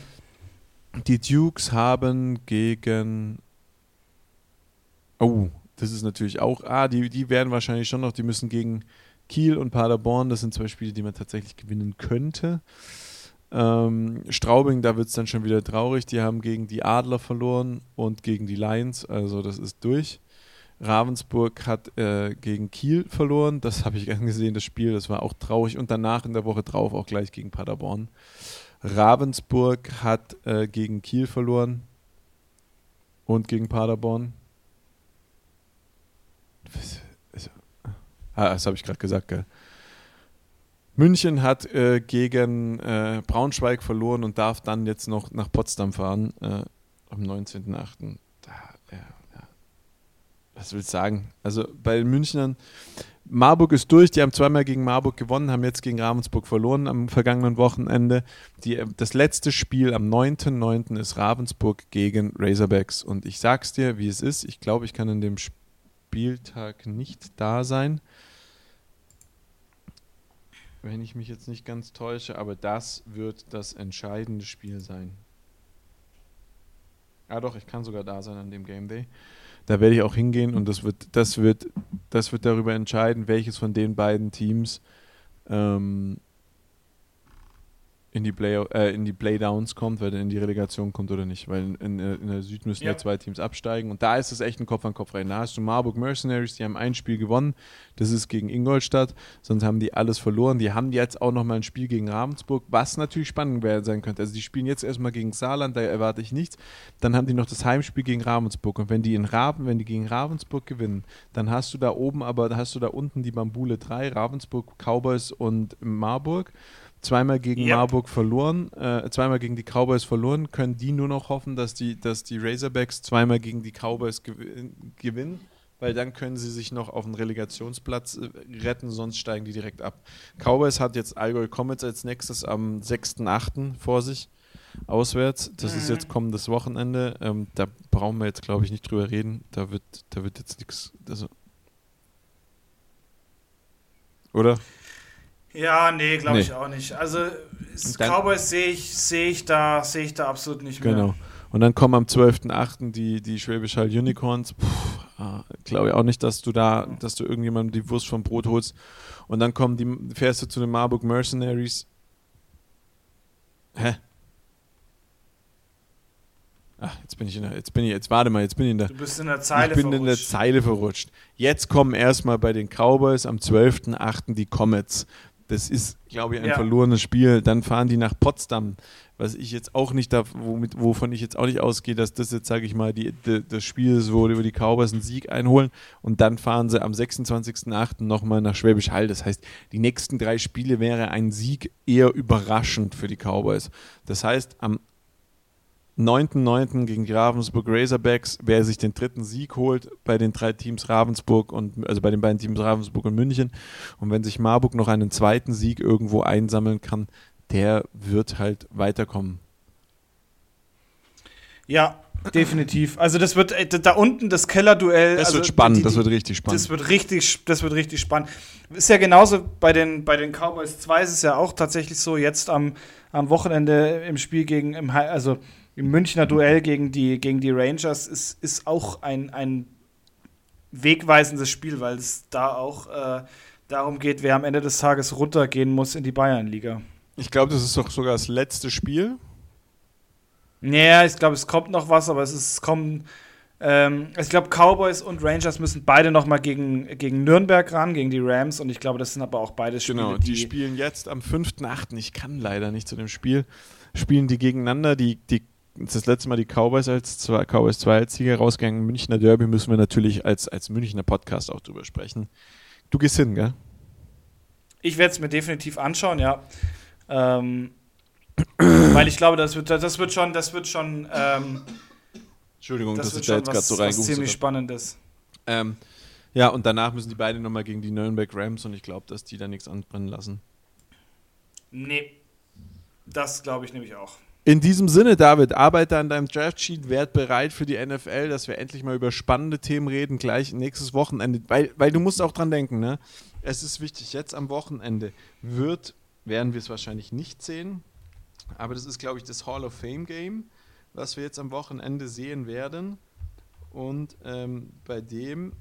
Die Dukes haben gegen. Oh, das ist natürlich auch, ah, die, die werden wahrscheinlich schon noch, die müssen gegen Kiel und Paderborn, das sind zwei Spiele, die man tatsächlich gewinnen könnte. Ähm, Straubing, da wird es dann schon wieder traurig, die haben gegen die Adler verloren und gegen die Lions, also das ist durch. Ravensburg hat äh, gegen Kiel verloren, das habe ich gern gesehen, das Spiel, das war auch traurig und danach in der Woche drauf auch gleich gegen Paderborn. Ravensburg hat äh, gegen Kiel verloren und gegen Paderborn. Ah, das habe ich gerade gesagt, gell? München hat äh, gegen äh, Braunschweig verloren und darf dann jetzt noch nach Potsdam fahren äh, am 19.08. Da, ja, ja. Was willst du sagen? Also bei den Münchnern, Marburg ist durch, die haben zweimal gegen Marburg gewonnen, haben jetzt gegen Ravensburg verloren am vergangenen Wochenende. Die, äh, das letzte Spiel am 9.09. ist Ravensburg gegen Razorbacks und ich sag's dir, wie es ist. Ich glaube, ich kann in dem Spiel Spieltag nicht da sein. Wenn ich mich jetzt nicht ganz täusche, aber das wird das entscheidende Spiel sein. Ah doch, ich kann sogar da sein an dem Game Day. Da werde ich auch hingehen und das wird, das wird, das wird darüber entscheiden, welches von den beiden Teams ähm, in die, Play äh, in die Playdowns kommt, weil er in die Relegation kommt oder nicht. Weil in, in der Süd müssen ja. ja. zwei Teams absteigen. Und da ist es echt ein Kopf-an-Kopf-Rennen. Da hast du Marburg Mercenaries, die haben ein Spiel gewonnen. Das ist gegen Ingolstadt. Sonst haben die alles verloren. Die haben jetzt auch nochmal ein Spiel gegen Ravensburg, was natürlich spannend sein könnte. Also die spielen jetzt erstmal gegen Saarland, da erwarte ich nichts. Dann haben die noch das Heimspiel gegen Ravensburg. Und wenn die in Raven, wenn die gegen Ravensburg gewinnen, dann hast du da oben, aber hast du da unten die Bambule 3, Ravensburg, Cowboys und Marburg zweimal gegen yep. Marburg verloren, äh, zweimal gegen die Cowboys verloren, können die nur noch hoffen, dass die, dass die Razorbacks zweimal gegen die Cowboys gew gewinnen, weil dann können sie sich noch auf den Relegationsplatz äh, retten, sonst steigen die direkt ab. Cowboys hat jetzt Allgäu Comets als nächstes am 6.8. vor sich, auswärts. Das mhm. ist jetzt kommendes Wochenende. Ähm, da brauchen wir jetzt, glaube ich, nicht drüber reden. Da wird, da wird jetzt nichts. Also oder? Ja, nee, glaube nee. ich auch nicht. Also dann, Cowboys sehe ich, seh ich, da, seh ich da absolut nicht mehr. Genau. Und dann kommen am 12.8. die, die Schwäbisch Hall Unicorns. Ah, glaube ich auch nicht, dass du da, dass du irgendjemandem die Wurst vom Brot holst. Und dann kommen die, fährst du zu den Marburg Mercenaries. Hä? Ach, jetzt bin ich in der, jetzt bin ich, jetzt warte mal, jetzt bin ich in der. Du bist in der Zeile Ich bin verrutscht. in der Zeile verrutscht. Jetzt kommen erstmal bei den Cowboys am 12.8. die Comets. Das ist, glaube ich, ein ja. verlorenes Spiel. Dann fahren die nach Potsdam, was ich jetzt auch nicht, da, womit, wovon ich jetzt auch nicht ausgehe, dass das jetzt, sage ich mal, die, die, das Spiel ist, wo die die Cowboys einen Sieg einholen. Und dann fahren sie am 26.08. nochmal nach Schwäbisch Hall. Das heißt, die nächsten drei Spiele wäre ein Sieg eher überraschend für die Cowboys. Das heißt, am 9.9. gegen die Ravensburg Razorbacks, wer sich den dritten Sieg holt bei den drei Teams Ravensburg und also bei den beiden Teams Ravensburg und München. Und wenn sich Marburg noch einen zweiten Sieg irgendwo einsammeln kann, der wird halt weiterkommen. Ja, definitiv. Also das wird äh, da unten das Kellerduell. Das also wird spannend, die, die, das wird richtig spannend. Das wird richtig, das wird richtig spannend. Ist ja genauso bei den, bei den Cowboys 2 ist es ja auch tatsächlich so, jetzt am, am Wochenende im Spiel gegen, im, also im Münchner Duell gegen die, gegen die Rangers ist, ist auch ein, ein wegweisendes Spiel, weil es da auch äh, darum geht, wer am Ende des Tages runtergehen muss in die Bayernliga. Ich glaube, das ist doch sogar das letzte Spiel. Naja, ich glaube, es kommt noch was, aber es ist, kommen. Ähm, ich glaube, Cowboys und Rangers müssen beide noch mal gegen, gegen Nürnberg ran, gegen die Rams. Und ich glaube, das sind aber auch beide Spiele. Genau, die, die spielen jetzt am 5.8. Ich kann leider nicht zu dem Spiel. Spielen die gegeneinander. Die, die das letzte Mal die Cowboys als zwei, Cowboys 2 als Sieger rausgegangen. Münchner Derby müssen wir natürlich als, als Münchner Podcast auch drüber sprechen. Du gehst hin, gell? Ich werde es mir definitiv anschauen, ja. Ähm, weil ich glaube, das wird, das wird schon, das wird schon. Ähm, Entschuldigung, das dass ich da jetzt gerade so reingerufen ziemlich spannendes. Ähm, ja, und danach müssen die beiden nochmal gegen die Nürnberg Rams und ich glaube, dass die da nichts anbrennen lassen. Nee. Das glaube ich nämlich auch. In diesem Sinne, David, arbeite an deinem Draftsheet, werd bereit für die NFL, dass wir endlich mal über spannende Themen reden, gleich nächstes Wochenende. Weil, weil du musst auch dran denken, ne? Es ist wichtig, jetzt am Wochenende wird, werden wir es wahrscheinlich nicht sehen, aber das ist, glaube ich, das Hall of Fame Game, was wir jetzt am Wochenende sehen werden. Und ähm, bei dem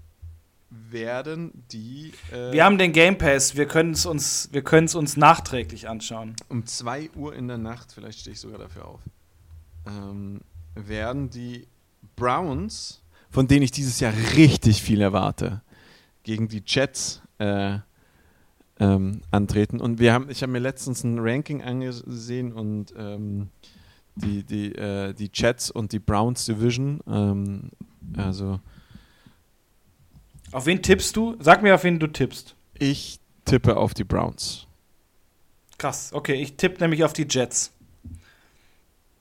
werden die. Äh, wir haben den Game Pass, wir können es uns, uns nachträglich anschauen. Um 2 Uhr in der Nacht, vielleicht stehe ich sogar dafür auf, ähm, werden die Browns, von denen ich dieses Jahr richtig viel erwarte, gegen die Jets äh, ähm, antreten. Und wir haben, ich habe mir letztens ein Ranking angesehen und ähm, die, die, äh, die Jets und die Browns Division, ähm, also auf wen tippst du? Sag mir, auf wen du tippst. Ich tippe auf die Browns. Krass, okay, ich tippe nämlich auf die Jets.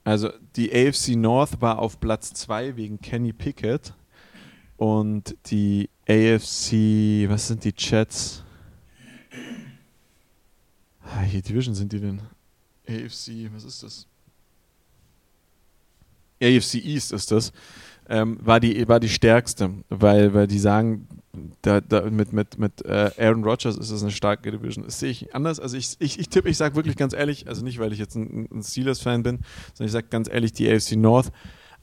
Also die AFC North war auf Platz 2 wegen Kenny Pickett und die AFC, was sind die Jets? Ah, hier Division sind die denn? AFC, was ist das? AFC East ist das. Ähm, war, die, war die stärkste, weil, weil die sagen, da, da, mit, mit, mit äh, Aaron Rodgers ist es eine starke Division. Das sehe ich anders. Also ich, ich, ich tippe, ich sage wirklich ganz ehrlich, also nicht, weil ich jetzt ein, ein Steelers-Fan bin, sondern ich sage ganz ehrlich, die AFC North,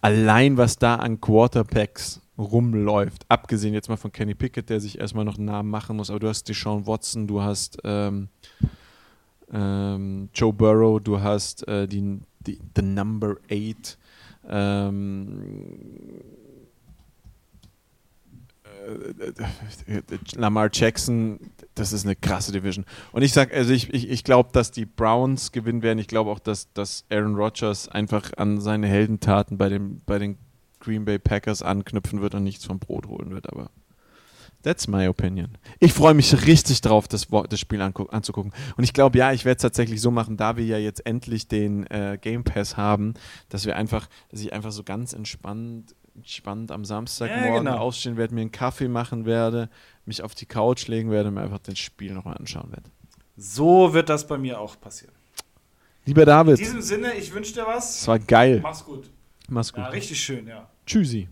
allein was da an Quarterbacks rumläuft, abgesehen jetzt mal von Kenny Pickett, der sich erstmal noch einen Namen machen muss, aber du hast Deshaun Watson, du hast ähm, ähm, Joe Burrow, du hast äh, die, die The Number 8. Ähm, äh, Lamar Jackson, das ist eine krasse Division. Und ich sag, also ich, ich, ich glaube, dass die Browns gewinnen werden. Ich glaube auch, dass, dass Aaron Rodgers einfach an seine Heldentaten bei, dem, bei den Green Bay Packers anknüpfen wird und nichts vom Brot holen wird, aber that's my opinion. Ich freue mich richtig drauf, das, das Spiel anzugucken. Und ich glaube, ja, ich werde es tatsächlich so machen, da wir ja jetzt endlich den äh, Game Pass haben, dass wir einfach, dass ich einfach so ganz entspannt entspannt am Samstagmorgen ja, genau. aufstehen werde, mir einen Kaffee machen werde, mich auf die Couch legen werde und mir einfach das Spiel nochmal anschauen werde. So wird das bei mir auch passieren. Lieber David. In diesem Sinne, ich wünsche dir was. Es war geil. Mach's gut. Mach's gut. Ja, richtig schön, ja. Tschüssi.